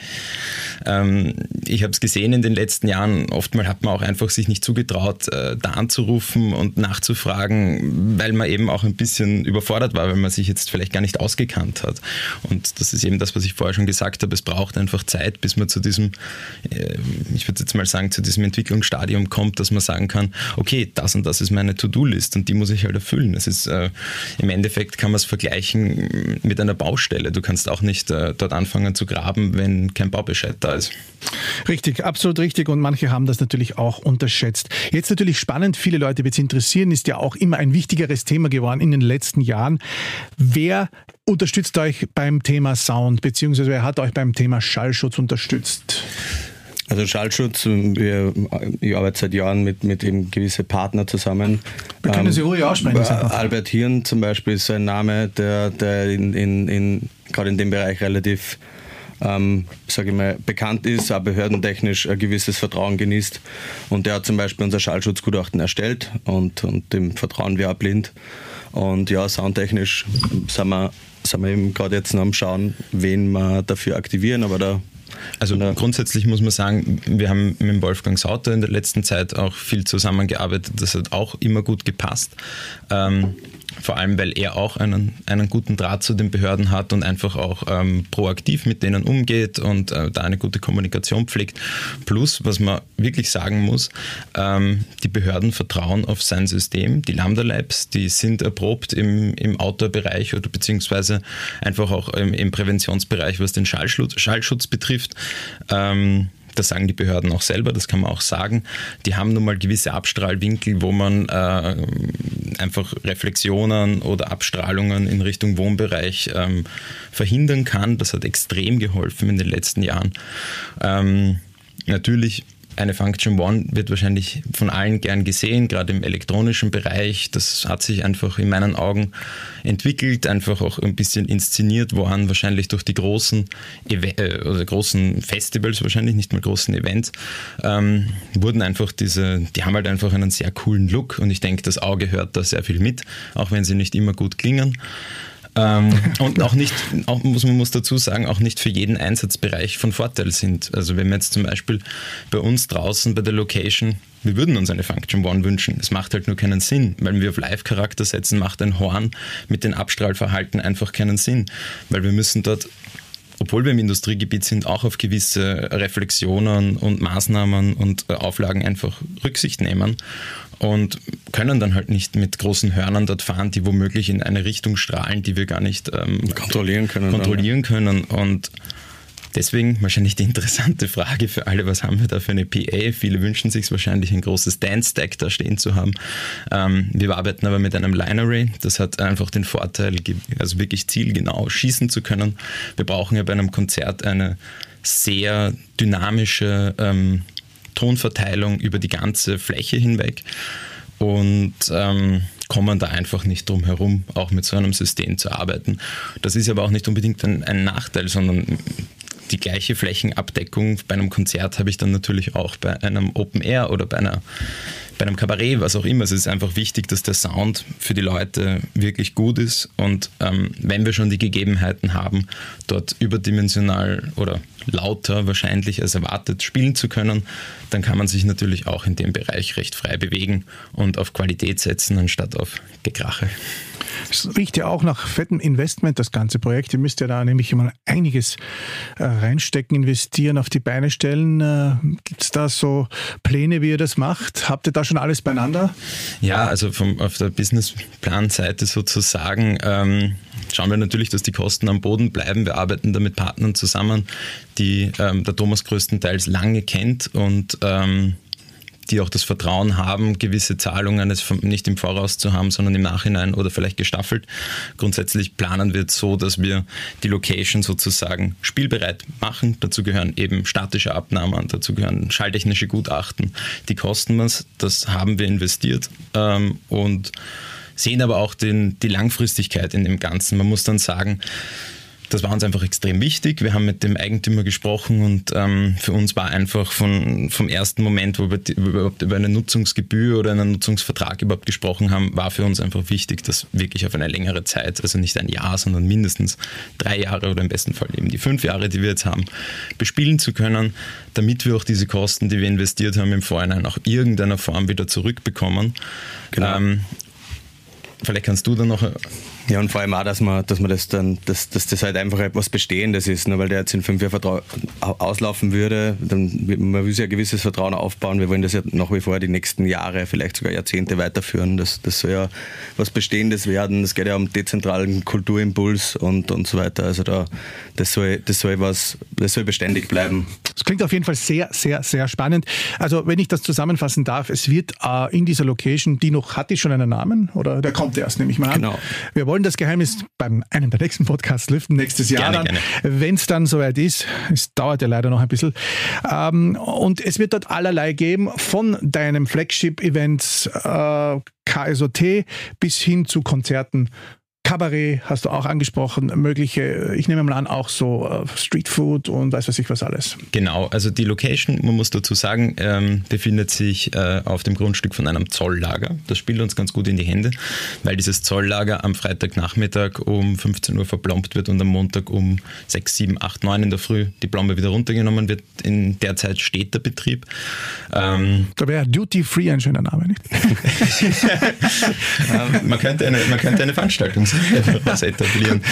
Speaker 3: Ähm, ich habe es gesehen in den letzten Jahren, oftmals hat man auch einfach sich nicht zugetraut, äh, da anzurufen und nachzufragen, weil man eben auch ein bisschen überfordert war, weil man sich jetzt vielleicht gar nicht ausgekannt hat. Und das ist eben das, was ich vorher schon gesagt habe. Es braucht einfach Zeit, bis man zu diesem, äh, ich würde jetzt mal sagen, zu diesem Entwicklungsstadium kommt, dass man sagen kann, okay, das und das ist meine To-Do To-Do-List und die muss ich halt erfüllen. Es ist, äh, Im Endeffekt kann man es vergleichen mit einer Baustelle. Du kannst auch nicht äh, dort anfangen zu graben, wenn kein Baubescheid da ist.
Speaker 2: Richtig, absolut richtig und manche haben das natürlich auch unterschätzt. Jetzt natürlich spannend, viele Leute wird es interessieren, ist ja auch immer ein wichtigeres Thema geworden in den letzten Jahren. Wer unterstützt euch beim Thema Sound, beziehungsweise wer hat euch beim Thema Schallschutz unterstützt?
Speaker 4: Also Schallschutz, wir, ich arbeite seit Jahren mit, mit eben gewisse Partner zusammen.
Speaker 2: Wir können ähm, Sie ruhig aussprechen.
Speaker 4: Albert Hirn zum Beispiel ist ein Name, der, der in, in, in, gerade in dem Bereich relativ ähm, sage ich mal, bekannt ist, auch behördentechnisch ein gewisses Vertrauen genießt. Und der hat zum Beispiel unser Schallschutzgutachten erstellt und, und dem vertrauen wir auch blind. Und ja, soundtechnisch sind wir, sind wir eben gerade jetzt noch am Schauen, wen wir dafür aktivieren, aber da
Speaker 3: also grundsätzlich muss man sagen, wir haben mit Wolfgang Sauter in der letzten Zeit auch viel zusammengearbeitet. Das hat auch immer gut gepasst. Ähm, vor allem, weil er auch einen, einen guten Draht zu den Behörden hat und einfach auch ähm, proaktiv mit denen umgeht und äh, da eine gute Kommunikation pflegt. Plus, was man wirklich sagen muss, ähm, die Behörden vertrauen auf sein System. Die Lambda Labs, die sind erprobt im, im Outdoor-Bereich oder beziehungsweise einfach auch im, im Präventionsbereich, was den Schallschutz, Schallschutz betrifft. Ähm, das sagen die Behörden auch selber, das kann man auch sagen. Die haben nun mal gewisse Abstrahlwinkel, wo man äh, einfach Reflexionen oder Abstrahlungen in Richtung Wohnbereich ähm, verhindern kann. Das hat extrem geholfen in den letzten Jahren. Ähm, natürlich eine Function One wird wahrscheinlich von allen gern gesehen, gerade im elektronischen Bereich. Das hat sich einfach in meinen Augen entwickelt, einfach auch ein bisschen inszeniert worden, wahrscheinlich durch die großen, äh, oder großen Festivals, wahrscheinlich nicht mal großen Events, ähm, wurden einfach diese, die haben halt einfach einen sehr coolen Look und ich denke, das Auge hört da sehr viel mit, auch wenn sie nicht immer gut klingen. Ähm, und auch nicht, auch muss, man muss dazu sagen, auch nicht für jeden Einsatzbereich von Vorteil sind. Also wenn wir jetzt zum Beispiel bei uns draußen bei der Location, wir würden uns eine Function One wünschen. Es macht halt nur keinen Sinn, weil wir auf Live-Charakter setzen, macht ein Horn mit dem Abstrahlverhalten einfach keinen Sinn, weil wir müssen dort obwohl wir im Industriegebiet sind, auch auf gewisse Reflexionen und Maßnahmen und äh, Auflagen einfach Rücksicht nehmen und können dann halt nicht mit großen Hörnern dort fahren, die womöglich in eine Richtung strahlen, die wir gar nicht ähm,
Speaker 4: kontrollieren können.
Speaker 3: Kontrollieren können. Und deswegen wahrscheinlich die interessante Frage für alle, was haben wir da für eine PA? Viele wünschen sich wahrscheinlich ein großes Dance-Stack da stehen zu haben. Ähm, wir arbeiten aber mit einem Line Array. Das hat einfach den Vorteil, also wirklich zielgenau schießen zu können. Wir brauchen ja bei einem Konzert eine sehr dynamische ähm, Tonverteilung über die ganze Fläche hinweg und ähm, kommen da einfach nicht drum herum, auch mit so einem System zu arbeiten. Das ist aber auch nicht unbedingt ein, ein Nachteil, sondern die gleiche Flächenabdeckung bei einem Konzert habe ich dann natürlich auch bei einem Open Air oder bei einer bei einem Kabarett, was auch immer. Es ist einfach wichtig, dass der Sound für die Leute wirklich gut ist. Und ähm, wenn wir schon die Gegebenheiten haben, dort überdimensional oder lauter wahrscheinlich als erwartet spielen zu können, dann kann man sich natürlich auch in dem Bereich recht frei bewegen und auf Qualität setzen, anstatt auf Gekrache.
Speaker 2: Es riecht ja auch nach fettem Investment, das ganze Projekt. Ihr müsst ja da nämlich mal einiges äh, reinstecken, investieren, auf die Beine stellen. Äh, Gibt es da so Pläne, wie ihr das macht? Habt ihr da schon alles beieinander?
Speaker 3: Ja, also vom, auf der Businessplan-Seite sozusagen ähm, schauen wir natürlich, dass die Kosten am Boden bleiben. Wir arbeiten da mit Partnern zusammen, die ähm, der Thomas größtenteils lange kennt und ähm, die auch das Vertrauen haben, gewisse Zahlungen nicht im Voraus zu haben, sondern im Nachhinein oder vielleicht gestaffelt. Grundsätzlich planen wir es so, dass wir die Location sozusagen spielbereit machen. Dazu gehören eben statische Abnahmen, dazu gehören schalltechnische Gutachten. Die kosten was, das haben wir investiert ähm, und sehen aber auch den, die Langfristigkeit in dem Ganzen. Man muss dann sagen, das war uns einfach extrem wichtig. Wir haben mit dem Eigentümer gesprochen und ähm, für uns war einfach von, vom ersten Moment, wo wir, überhaupt über eine Nutzungsgebühr oder einen Nutzungsvertrag überhaupt gesprochen haben, war für uns einfach wichtig, dass wirklich auf eine längere Zeit, also nicht ein Jahr, sondern mindestens drei Jahre oder im besten Fall eben die fünf Jahre, die wir jetzt haben, bespielen zu können, damit wir auch diese Kosten, die wir investiert haben, im Vorhinein auch irgendeiner Form wieder zurückbekommen. Genau. Ähm, vielleicht kannst du dann noch
Speaker 4: ja, und vor allem auch, dass man, dass man das dann, dass, dass das halt einfach etwas Bestehendes ist, nur weil der jetzt in fünf Jahren auslaufen würde, dann man will ein gewisses Vertrauen aufbauen. Wir wollen das ja nach wie vor die nächsten Jahre, vielleicht sogar Jahrzehnte weiterführen. Das, das soll ja was Bestehendes werden. Es geht ja um dezentralen Kulturimpuls und, und so weiter. Also da, das soll, das soll was, das soll beständig bleiben.
Speaker 2: Das klingt auf jeden Fall sehr, sehr, sehr spannend. Also wenn ich das zusammenfassen darf, es wird äh, in dieser Location, die noch, hat die schon einen Namen? Oder der kommt erst, nehme ich mal an. Genau. Wir wollen wollen das Geheimnis beim einem der nächsten Podcasts lüften, nächstes Jahr gerne, dann, wenn es dann soweit ist. Es dauert ja leider noch ein bisschen. Ähm, und es wird dort allerlei geben, von deinem Flagship-Event äh, KSOT bis hin zu Konzerten Kabarett hast du auch angesprochen, mögliche, ich nehme mal an, auch so äh, Streetfood und weiß was ich was alles.
Speaker 3: Genau, also die Location, man muss dazu sagen, ähm, befindet sich äh, auf dem Grundstück von einem Zolllager. Das spielt uns ganz gut in die Hände, weil dieses Zolllager am Freitagnachmittag um 15 Uhr verplombt wird und am Montag um 6, 7, 8, 9 in der Früh die Plombe wieder runtergenommen wird. In der Zeit steht der Betrieb.
Speaker 2: Ähm, da wäre Duty Free ein schöner Name, nicht?
Speaker 3: man, könnte eine, man könnte eine Veranstaltung sein was etablieren.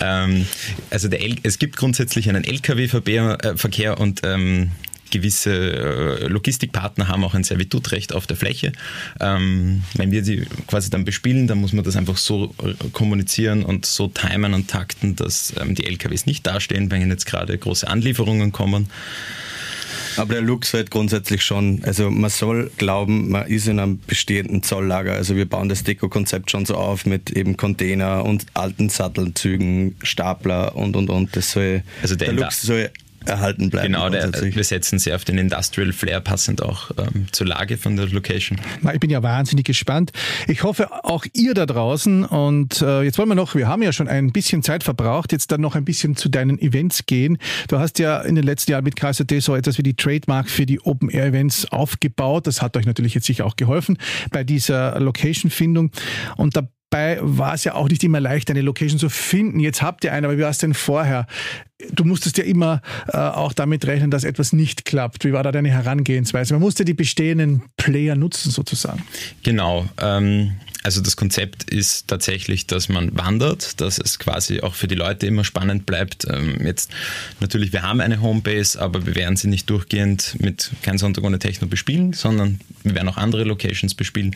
Speaker 3: ähm, also es gibt grundsätzlich einen Lkw-Verkehr und ähm, gewisse äh, Logistikpartner haben auch ein Servitutrecht auf der Fläche. Ähm, wenn wir sie quasi dann bespielen, dann muss man das einfach so äh, kommunizieren und so timen und takten, dass ähm, die LKWs nicht dastehen, wenn jetzt gerade große Anlieferungen kommen.
Speaker 4: Aber der Look halt grundsätzlich schon, also man soll glauben, man ist in einem bestehenden Zolllager. Also wir bauen das Deko-Konzept schon so auf mit eben Container und alten Sattelzügen, Stapler und und und. Das soll,
Speaker 3: also der, der Look soll
Speaker 4: erhalten bleiben.
Speaker 3: Genau, der, wir setzen sehr auf den Industrial Flair, passend auch ähm, zur Lage von der Location.
Speaker 2: Ich bin ja wahnsinnig gespannt. Ich hoffe, auch ihr da draußen. Und äh, jetzt wollen wir noch, wir haben ja schon ein bisschen Zeit verbraucht, jetzt dann noch ein bisschen zu deinen Events gehen. Du hast ja in den letzten Jahren mit KST so etwas wie die Trademark für die Open-Air-Events aufgebaut. Das hat euch natürlich jetzt sicher auch geholfen bei dieser Location-Findung. Und da dabei war es ja auch nicht immer leicht, eine Location zu finden. Jetzt habt ihr eine, aber wie war es denn vorher? Du musstest ja immer äh, auch damit rechnen, dass etwas nicht klappt. Wie war da deine Herangehensweise? Man musste die bestehenden Player nutzen sozusagen.
Speaker 3: Genau. Ähm also das Konzept ist tatsächlich, dass man wandert, dass es quasi auch für die Leute immer spannend bleibt. Ähm, jetzt natürlich, wir haben eine Homebase, aber wir werden sie nicht durchgehend mit kein Sonntag ohne Techno bespielen, sondern wir werden auch andere Locations bespielen.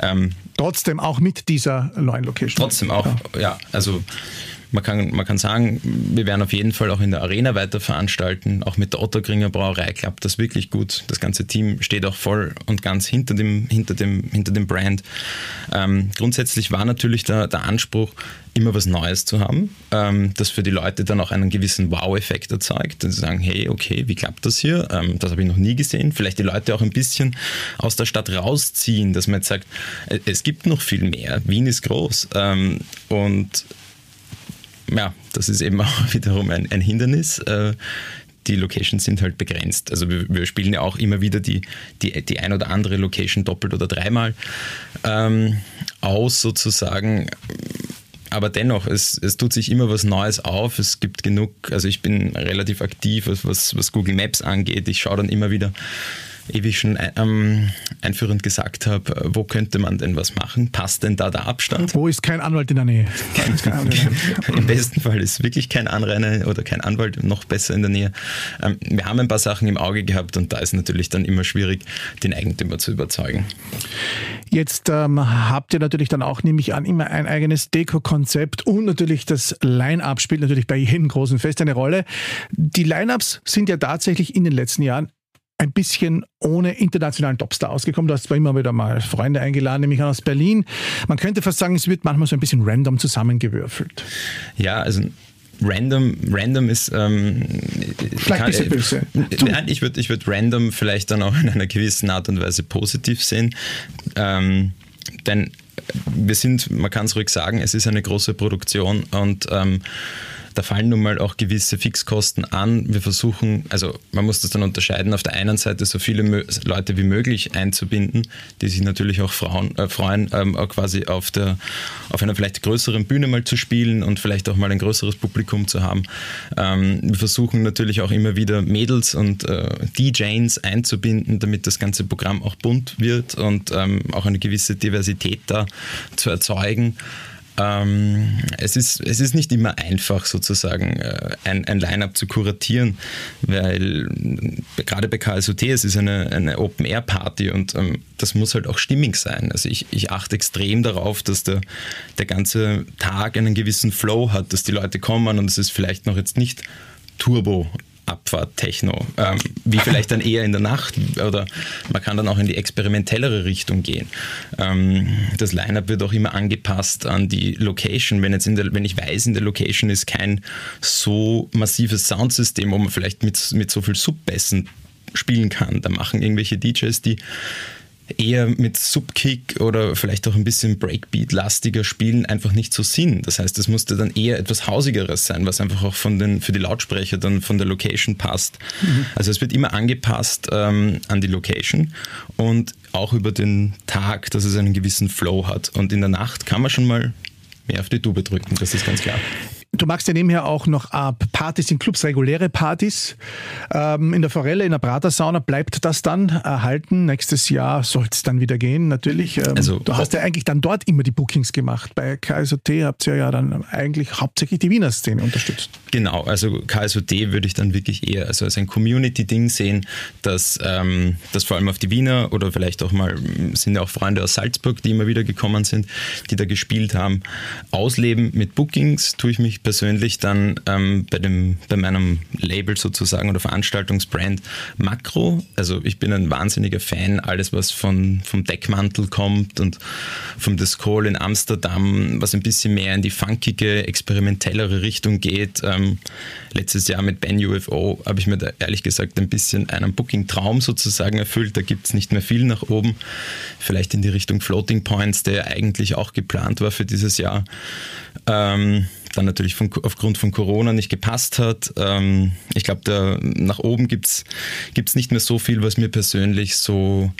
Speaker 2: Ähm, trotzdem auch mit dieser neuen Location.
Speaker 3: Trotzdem auch, ja. ja also man kann, man kann sagen, wir werden auf jeden Fall auch in der Arena weiter veranstalten. Auch mit der Otterkringer Brauerei klappt das wirklich gut. Das ganze Team steht auch voll und ganz hinter dem, hinter dem, hinter dem Brand. Ähm, grundsätzlich war natürlich der, der Anspruch, immer was Neues zu haben, ähm, das für die Leute dann auch einen gewissen Wow-Effekt erzeugt. Und sie sagen, hey, okay, wie klappt das hier? Ähm, das habe ich noch nie gesehen. Vielleicht die Leute auch ein bisschen aus der Stadt rausziehen, dass man jetzt sagt, es gibt noch viel mehr. Wien ist groß. Ähm, und ja, das ist eben auch wiederum ein, ein Hindernis. Äh, die Locations sind halt begrenzt. Also wir, wir, spielen ja auch immer wieder die, die, die ein oder andere Location doppelt oder dreimal ähm, aus sozusagen. Aber dennoch, es, es tut sich immer was Neues auf. Es gibt genug, also ich bin relativ aktiv, was, was Google Maps angeht. Ich schaue dann immer wieder ewig schon ähm, einführend gesagt habe, wo könnte man denn was machen? Passt denn da der Abstand?
Speaker 2: Wo ist kein Anwalt in der Nähe?
Speaker 3: Im besten Fall ist wirklich kein Anrainer oder kein Anwalt noch besser in der Nähe. Ähm, wir haben ein paar Sachen im Auge gehabt und da ist natürlich dann immer schwierig, den Eigentümer zu überzeugen.
Speaker 2: Jetzt ähm, habt ihr natürlich dann auch, nehme ich an, immer ein eigenes Deko-Konzept und natürlich das Line-Up spielt natürlich bei jedem großen Fest eine Rolle. Die Line-Ups sind ja tatsächlich in den letzten Jahren ein bisschen ohne internationalen Topstar ausgekommen. Du hast zwar immer wieder mal Freunde eingeladen, nämlich aus Berlin. Man könnte fast sagen, es wird manchmal so ein bisschen random zusammengewürfelt.
Speaker 3: Ja, also Random, random ist ähm,
Speaker 2: vielleicht ein bisschen böse.
Speaker 3: Nein, ich würde ich würd random vielleicht dann auch in einer gewissen Art und Weise positiv sehen. Ähm, denn wir sind, man kann es ruhig sagen, es ist eine große Produktion und ähm, da fallen nun mal auch gewisse Fixkosten an. Wir versuchen, also man muss das dann unterscheiden, auf der einen Seite so viele Leute wie möglich einzubinden, die sich natürlich auch Frauen, äh, freuen, ähm, auch quasi auf, der, auf einer vielleicht größeren Bühne mal zu spielen und vielleicht auch mal ein größeres Publikum zu haben. Ähm, wir versuchen natürlich auch immer wieder Mädels und äh, DJs einzubinden, damit das ganze Programm auch bunt wird und ähm, auch eine gewisse Diversität da zu erzeugen. Ähm, es, ist, es ist nicht immer einfach, sozusagen äh, ein, ein Line-up zu kuratieren, weil gerade bei KSOT, es ist eine, eine Open-Air-Party und ähm, das muss halt auch stimmig sein. Also ich, ich achte extrem darauf, dass der, der ganze Tag einen gewissen Flow hat, dass die Leute kommen und es ist vielleicht noch jetzt nicht Turbo Abfahrt-Techno, ähm, wie vielleicht dann eher in der Nacht oder man kann dann auch in die experimentellere Richtung gehen. Ähm, das Line-Up wird auch immer angepasst an die Location. Wenn, jetzt der, wenn ich weiß, in der Location ist kein so massives Soundsystem, wo man vielleicht mit, mit so viel Subbässen spielen kann, da machen irgendwelche DJs, die eher mit Subkick oder vielleicht auch ein bisschen Breakbeat-lastiger spielen einfach nicht so Sinn. Das heißt, es musste dann eher etwas Hausigeres sein, was einfach auch von den, für die Lautsprecher dann von der Location passt. Mhm. Also es wird immer angepasst ähm, an die Location und auch über den Tag, dass es einen gewissen Flow hat. Und in der Nacht kann man schon mal mehr auf die Tube drücken, das ist ganz klar.
Speaker 2: Du magst ja nebenher auch noch äh, Partys in Clubs, reguläre Partys. Ähm, in der Forelle, in der Pratersauna bleibt das dann erhalten. Nächstes Jahr soll es dann wieder gehen, natürlich. Ähm, also, du hast ja eigentlich dann dort immer die Bookings gemacht. Bei KSOT habt ihr ja dann eigentlich hauptsächlich die Wiener Szene unterstützt.
Speaker 3: Genau, also KSOT würde ich dann wirklich eher also als ein Community-Ding sehen, dass ähm, das vor allem auf die Wiener oder vielleicht auch mal sind ja auch Freunde aus Salzburg, die immer wieder gekommen sind, die da gespielt haben. Ausleben mit Bookings tue ich mich persönlich dann ähm, bei, dem, bei meinem Label sozusagen oder Veranstaltungsbrand Makro. Also ich bin ein wahnsinniger Fan, alles was von, vom Deckmantel kommt und vom Discol in Amsterdam, was ein bisschen mehr in die funkige, experimentellere Richtung geht. Ähm, letztes Jahr mit Ben UFO habe ich mir da ehrlich gesagt ein bisschen einen Booking-Traum sozusagen erfüllt. Da gibt es nicht mehr viel nach oben. Vielleicht in die Richtung Floating Points, der eigentlich auch geplant war für dieses Jahr. Ähm, dann natürlich von, aufgrund von Corona nicht gepasst hat. Ähm, ich glaube, nach oben gibt es nicht mehr so viel, was mir persönlich so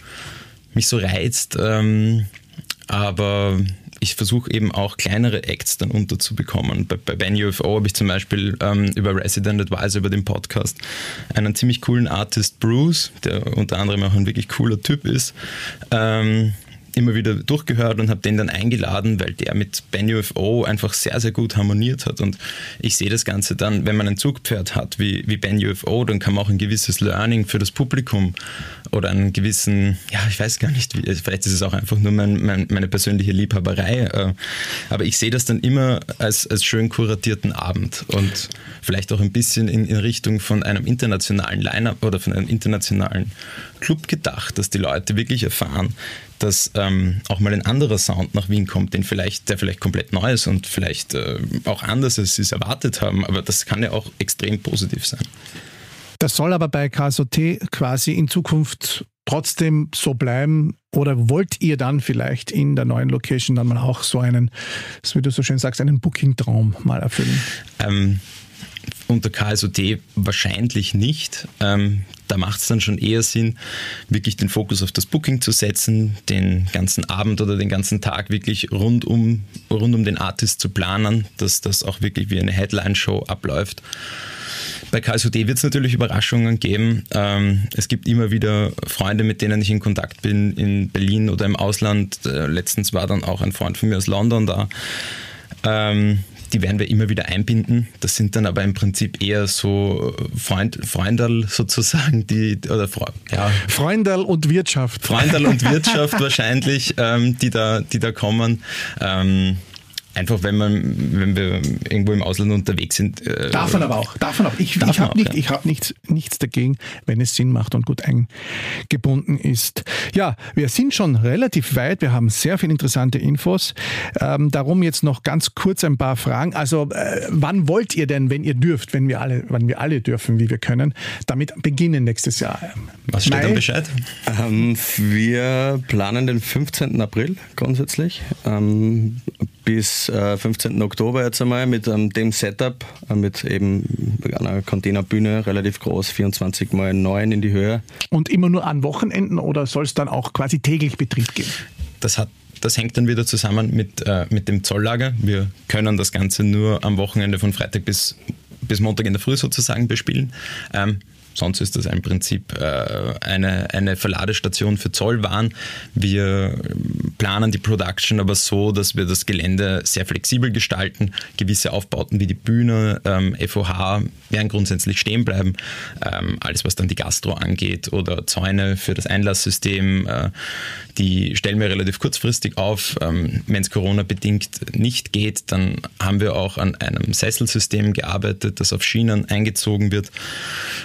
Speaker 3: mich so reizt. Ähm, aber ich versuche eben auch kleinere Acts dann unterzubekommen. Bei, bei Ben UFO habe ich zum Beispiel ähm, über Resident Advisor, über den Podcast, einen ziemlich coolen Artist Bruce, der unter anderem auch ein wirklich cooler Typ ist, ähm, immer wieder durchgehört und habe den dann eingeladen, weil der mit Ben UFO einfach sehr, sehr gut harmoniert hat. Und ich sehe das Ganze dann, wenn man ein Zugpferd hat wie, wie Ben UFO, dann kann man auch ein gewisses Learning für das Publikum oder einen gewissen, ja, ich weiß gar nicht, wie, vielleicht ist es auch einfach nur mein, mein, meine persönliche Liebhaberei, äh, aber ich sehe das dann immer als, als schön kuratierten Abend und vielleicht auch ein bisschen in, in Richtung von einem internationalen Line-Up oder von einem internationalen Club gedacht, dass die Leute wirklich erfahren, dass ähm, auch mal ein anderer Sound nach Wien kommt, den vielleicht, der vielleicht komplett neu ist und vielleicht äh, auch anders, als sie es erwartet haben. Aber das kann ja auch extrem positiv sein.
Speaker 2: Das soll aber bei KSOT quasi in Zukunft trotzdem so bleiben? Oder wollt ihr dann vielleicht in der neuen Location dann mal auch so einen, wie du so schön sagst, einen Booking-Traum mal erfüllen?
Speaker 3: Ähm, unter KSOT wahrscheinlich nicht. Ähm, da macht es dann schon eher Sinn, wirklich den Fokus auf das Booking zu setzen, den ganzen Abend oder den ganzen Tag wirklich rund um, rund um den Artist zu planen, dass das auch wirklich wie eine Headline-Show abläuft. Bei KSOD wird es natürlich Überraschungen geben. Ähm, es gibt immer wieder Freunde, mit denen ich in Kontakt bin, in Berlin oder im Ausland. Äh, letztens war dann auch ein Freund von mir aus London da. Ähm, die werden wir immer wieder einbinden. Das sind dann aber im Prinzip eher so Freund, Freunderl sozusagen, die oder
Speaker 2: ja. Freunderl und Wirtschaft.
Speaker 3: Freunderl und Wirtschaft wahrscheinlich, ähm, die da, die da kommen. Ähm, Einfach wenn man, wenn wir irgendwo im Ausland unterwegs sind.
Speaker 2: Äh, darf man aber auch. Darf man auch. Ich, ich habe nicht, ja. hab nichts, nichts dagegen, wenn es Sinn macht und gut eingebunden ist. Ja, wir sind schon relativ weit. Wir haben sehr viele interessante Infos. Ähm, darum jetzt noch ganz kurz ein paar Fragen. Also, äh, wann wollt ihr denn, wenn ihr dürft, wenn wir alle, wann wir alle dürfen, wie wir können, damit beginnen nächstes Jahr?
Speaker 3: Was steht Mai? dann Bescheid?
Speaker 4: Ähm, wir planen den 15. April grundsätzlich. Ähm, bis äh, 15. Oktober jetzt einmal mit ähm, dem Setup, äh, mit eben einer Containerbühne, relativ groß, 24 mal 9 in die Höhe.
Speaker 2: Und immer nur an Wochenenden oder soll es dann auch quasi täglich Betrieb geben?
Speaker 3: Das hat das hängt dann wieder zusammen mit, äh, mit dem Zolllager. Wir können das Ganze nur am Wochenende von Freitag bis, bis Montag in der Früh sozusagen bespielen. Ähm, Sonst ist das im Prinzip äh, eine, eine Verladestation für Zollwaren. Wir planen die Production aber so, dass wir das Gelände sehr flexibel gestalten. Gewisse Aufbauten wie die Bühne, ähm, FOH werden grundsätzlich stehen bleiben. Ähm, alles, was dann die Gastro angeht oder Zäune für das Einlasssystem, äh, die stellen wir relativ kurzfristig auf. Ähm, Wenn es Corona-bedingt nicht geht, dann haben wir auch an einem Sesselsystem gearbeitet, das auf Schienen eingezogen wird.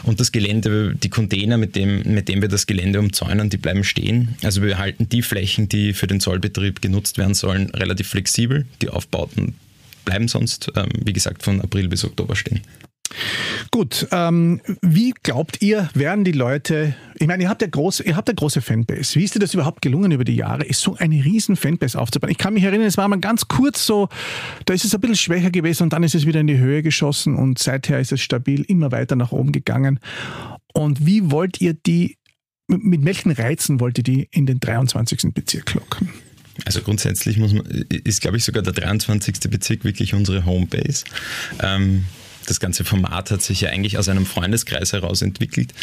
Speaker 3: Und das Gelände, die Container, mit dem, mit dem wir das Gelände umzäunen, die bleiben stehen. Also wir halten die Flächen, die für den Zollbetrieb genutzt werden sollen, relativ flexibel. Die Aufbauten bleiben sonst, ähm, wie gesagt, von April bis Oktober stehen.
Speaker 2: Gut, ähm, wie glaubt ihr, werden die Leute, ich meine, ihr habt ja große, ihr habt ja große Fanbase. Wie ist dir das überhaupt gelungen über die Jahre, ist so eine riesen Fanbase aufzubauen? Ich kann mich erinnern, es war mal ganz kurz so, da ist es ein bisschen schwächer gewesen und dann ist es wieder in die Höhe geschossen und seither ist es stabil immer weiter nach oben gegangen. Und wie wollt ihr die, mit welchen Reizen wollt ihr die in den 23. Bezirk locken?
Speaker 3: Also grundsätzlich muss man, ist glaube ich sogar der 23. Bezirk wirklich unsere Homebase. Ähm, das ganze Format hat sich ja eigentlich aus einem Freundeskreis heraus entwickelt.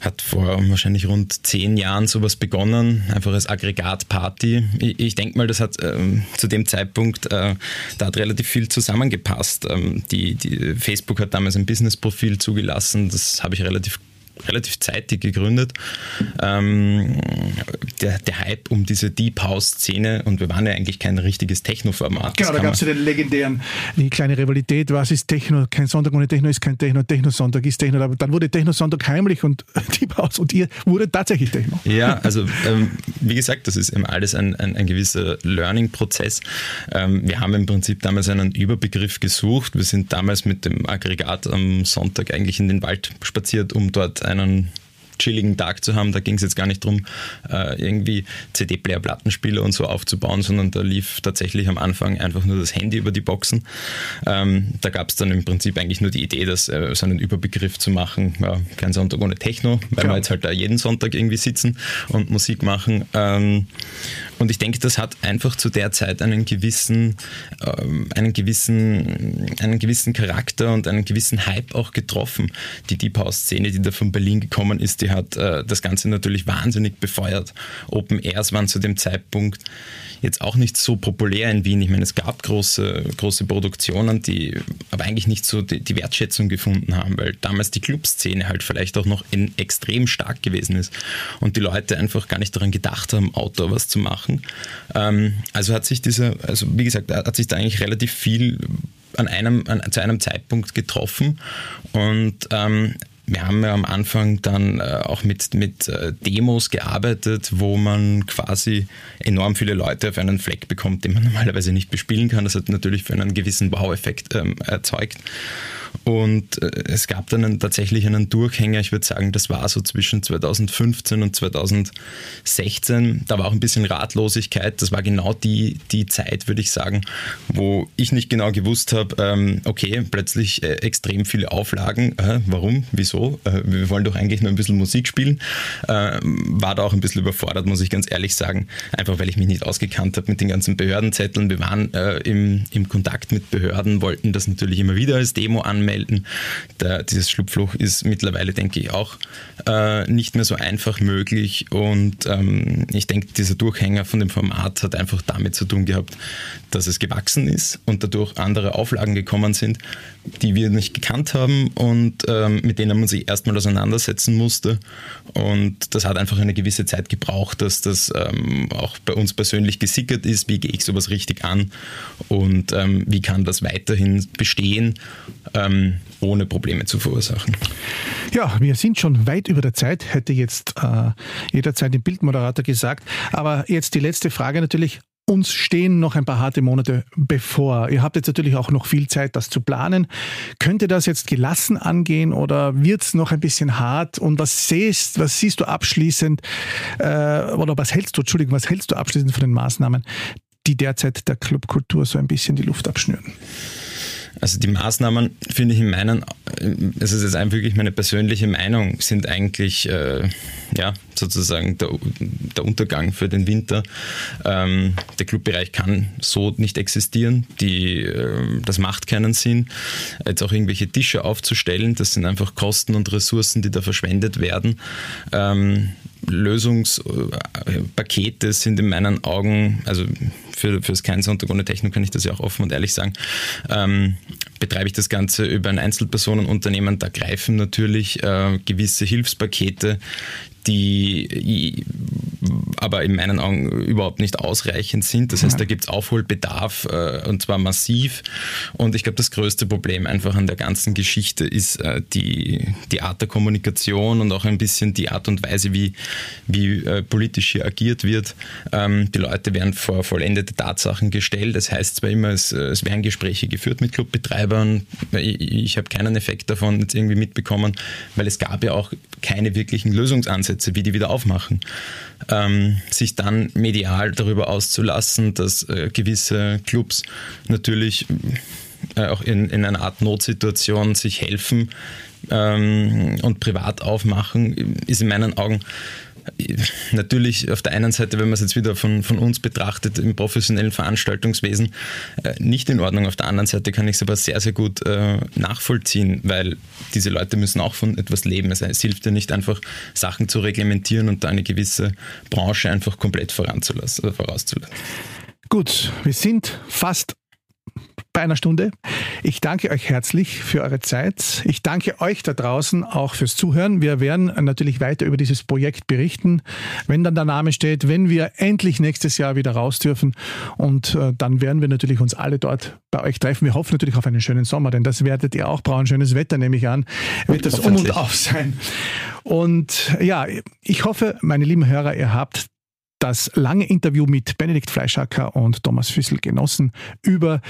Speaker 3: Hat vor wahrscheinlich rund zehn Jahren sowas begonnen, einfach als Aggregatparty. Ich, ich denke mal, das hat ähm, zu dem Zeitpunkt, äh, da hat relativ viel zusammengepasst. Ähm, die, die Facebook hat damals ein Businessprofil zugelassen, das habe ich relativ relativ zeitig gegründet. Ähm, der, der Hype um diese Deep House-Szene und wir waren ja eigentlich kein richtiges Techno-Format.
Speaker 2: Genau, da gab es ja den legendären, die kleine Rivalität, was ist Techno? Kein Sonntag ohne Techno ist kein Techno, Techno-Sonntag ist Techno. Aber dann wurde Techno-Sonntag heimlich und Deep House und ihr wurde tatsächlich Techno.
Speaker 3: Ja, also ähm, wie gesagt, das ist eben alles ein, ein, ein gewisser Learning-Prozess. Ähm, wir haben im Prinzip damals einen Überbegriff gesucht. Wir sind damals mit dem Aggregat am Sonntag eigentlich in den Wald spaziert, um dort einen chilligen Tag zu haben. Da ging es jetzt gar nicht darum, äh, irgendwie CD-Player, Plattenspieler und so aufzubauen, sondern da lief tatsächlich am Anfang einfach nur das Handy über die Boxen. Ähm, da gab es dann im Prinzip eigentlich nur die Idee, das, äh, so einen Überbegriff zu machen, ja, kein Sonntag ohne Techno, weil ja. wir jetzt halt da jeden Sonntag irgendwie sitzen und Musik machen. Ähm, und ich denke, das hat einfach zu der Zeit einen gewissen, ähm, einen gewissen, einen gewissen Charakter und einen gewissen Hype auch getroffen. Die Deep House-Szene, die da von Berlin gekommen ist, die hat äh, das Ganze natürlich wahnsinnig befeuert. Open Airs waren zu dem Zeitpunkt jetzt auch nicht so populär in Wien. Ich meine, es gab große, große Produktionen, die aber eigentlich nicht so die, die Wertschätzung gefunden haben, weil damals die Clubszene halt vielleicht auch noch in, extrem stark gewesen ist und die Leute einfach gar nicht daran gedacht haben, Outdoor was zu machen. Ähm, also hat sich dieser, also wie gesagt, hat sich da eigentlich relativ viel an einem, an, zu einem Zeitpunkt getroffen und ähm, wir haben ja am Anfang dann äh, auch mit, mit äh, Demos gearbeitet, wo man quasi enorm viele Leute auf einen Fleck bekommt, den man normalerweise nicht bespielen kann. Das hat natürlich für einen gewissen Wow-Effekt ähm, erzeugt. Und äh, es gab dann einen, tatsächlich einen Durchhänger, ich würde sagen, das war so zwischen 2015 und 2016. Da war auch ein bisschen Ratlosigkeit. Das war genau die, die Zeit, würde ich sagen, wo ich nicht genau gewusst habe, ähm, okay, plötzlich äh, extrem viele Auflagen. Warum? Wieso? Äh, wir wollen doch eigentlich nur ein bisschen Musik spielen. Äh, war da auch ein bisschen überfordert, muss ich ganz ehrlich sagen. Einfach weil ich mich nicht ausgekannt habe mit den ganzen Behördenzetteln. Wir waren im, im Kontakt mit Behörden, wollten das natürlich immer wieder als Demo an anmelden. Der, dieses Schlupfloch ist mittlerweile, denke ich, auch äh, nicht mehr so einfach möglich. Und ähm, ich denke, dieser Durchhänger von dem Format hat einfach damit zu tun gehabt, dass es gewachsen ist und dadurch andere Auflagen gekommen sind, die wir nicht gekannt haben und ähm, mit denen man sich erstmal auseinandersetzen musste. Und das hat einfach eine gewisse Zeit gebraucht, dass das ähm, auch bei uns persönlich gesickert ist. Wie gehe ich sowas richtig an und ähm, wie kann das weiterhin bestehen? Ähm, ohne Probleme zu verursachen.
Speaker 2: Ja, wir sind schon weit über der Zeit, hätte jetzt äh, jederzeit dem Bildmoderator gesagt. Aber jetzt die letzte Frage natürlich. Uns stehen noch ein paar harte Monate bevor. Ihr habt jetzt natürlich auch noch viel Zeit, das zu planen. Könnte das jetzt gelassen angehen oder wird es noch ein bisschen hart? Und was siehst, was siehst du abschließend, äh, oder was hältst du, Entschuldigung, was hältst du abschließend von den Maßnahmen, die derzeit der Clubkultur so ein bisschen die Luft abschnüren?
Speaker 3: Also die Maßnahmen finde ich in meinen, es ist jetzt einfach wirklich meine persönliche Meinung, sind eigentlich äh, ja, sozusagen der, der, Untergang für den Winter. Ähm, der Clubbereich kann so nicht existieren. Die, äh, das macht keinen Sinn. Jetzt auch irgendwelche Tische aufzustellen, das sind einfach Kosten und Ressourcen, die da verschwendet werden. Ähm, Lösungspakete sind in meinen Augen, also für, für das Kein Sonntag ohne Technik kann ich das ja auch offen und ehrlich sagen, ähm, betreibe ich das Ganze über ein Einzelpersonenunternehmen. Da greifen natürlich äh, gewisse Hilfspakete, die aber in meinen Augen überhaupt nicht ausreichend sind. Das heißt, da gibt es Aufholbedarf äh, und zwar massiv. Und ich glaube, das größte Problem einfach an der ganzen Geschichte ist äh, die, die Art der Kommunikation und auch ein bisschen die Art und Weise, wie, wie äh, politisch hier agiert wird. Ähm, die Leute werden vor vollendete Tatsachen gestellt. Das heißt zwar immer, es, es werden Gespräche geführt mit Clubbetreibern. Ich, ich habe keinen Effekt davon jetzt irgendwie mitbekommen, weil es gab ja auch keine wirklichen Lösungsansätze, wie die wieder aufmachen. Ähm, sich dann medial darüber auszulassen, dass äh, gewisse Clubs natürlich äh, auch in, in einer Art Notsituation sich helfen ähm, und privat aufmachen, ist in meinen Augen natürlich auf der einen Seite, wenn man es jetzt wieder von, von uns betrachtet, im professionellen Veranstaltungswesen, äh, nicht in Ordnung. Auf der anderen Seite kann ich es aber sehr, sehr gut äh, nachvollziehen, weil diese Leute müssen auch von etwas leben. Es, es hilft ja nicht einfach, Sachen zu reglementieren und da eine gewisse Branche einfach komplett voranzulassen, äh, vorauszulassen.
Speaker 2: Gut, wir sind fast bei einer Stunde. Ich danke euch herzlich für eure Zeit. Ich danke euch da draußen auch fürs Zuhören. Wir werden natürlich weiter über dieses Projekt berichten, wenn dann der Name steht, wenn wir endlich nächstes Jahr wieder raus dürfen. Und äh, dann werden wir natürlich uns alle dort bei euch treffen. Wir hoffen natürlich auf einen schönen Sommer, denn das werdet ihr auch brauchen. Schönes Wetter nehme ich an. Wird das um und auf sein. Und ja, ich hoffe, meine lieben Hörer, ihr habt das lange Interview mit Benedikt Fleischacker und Thomas Füssel genossen über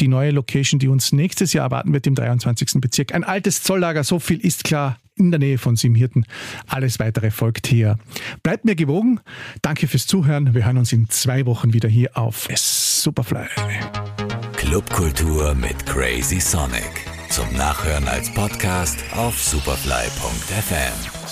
Speaker 2: die neue Location, die uns nächstes Jahr erwarten wird im 23. Bezirk. Ein altes Zolllager, so viel ist klar, in der Nähe von Simhirten. Alles weitere folgt hier. Bleibt mir gewogen. Danke fürs Zuhören. Wir hören uns in zwei Wochen wieder hier auf Superfly.
Speaker 1: Clubkultur mit Crazy Sonic. Zum Nachhören als Podcast auf superfly.fm.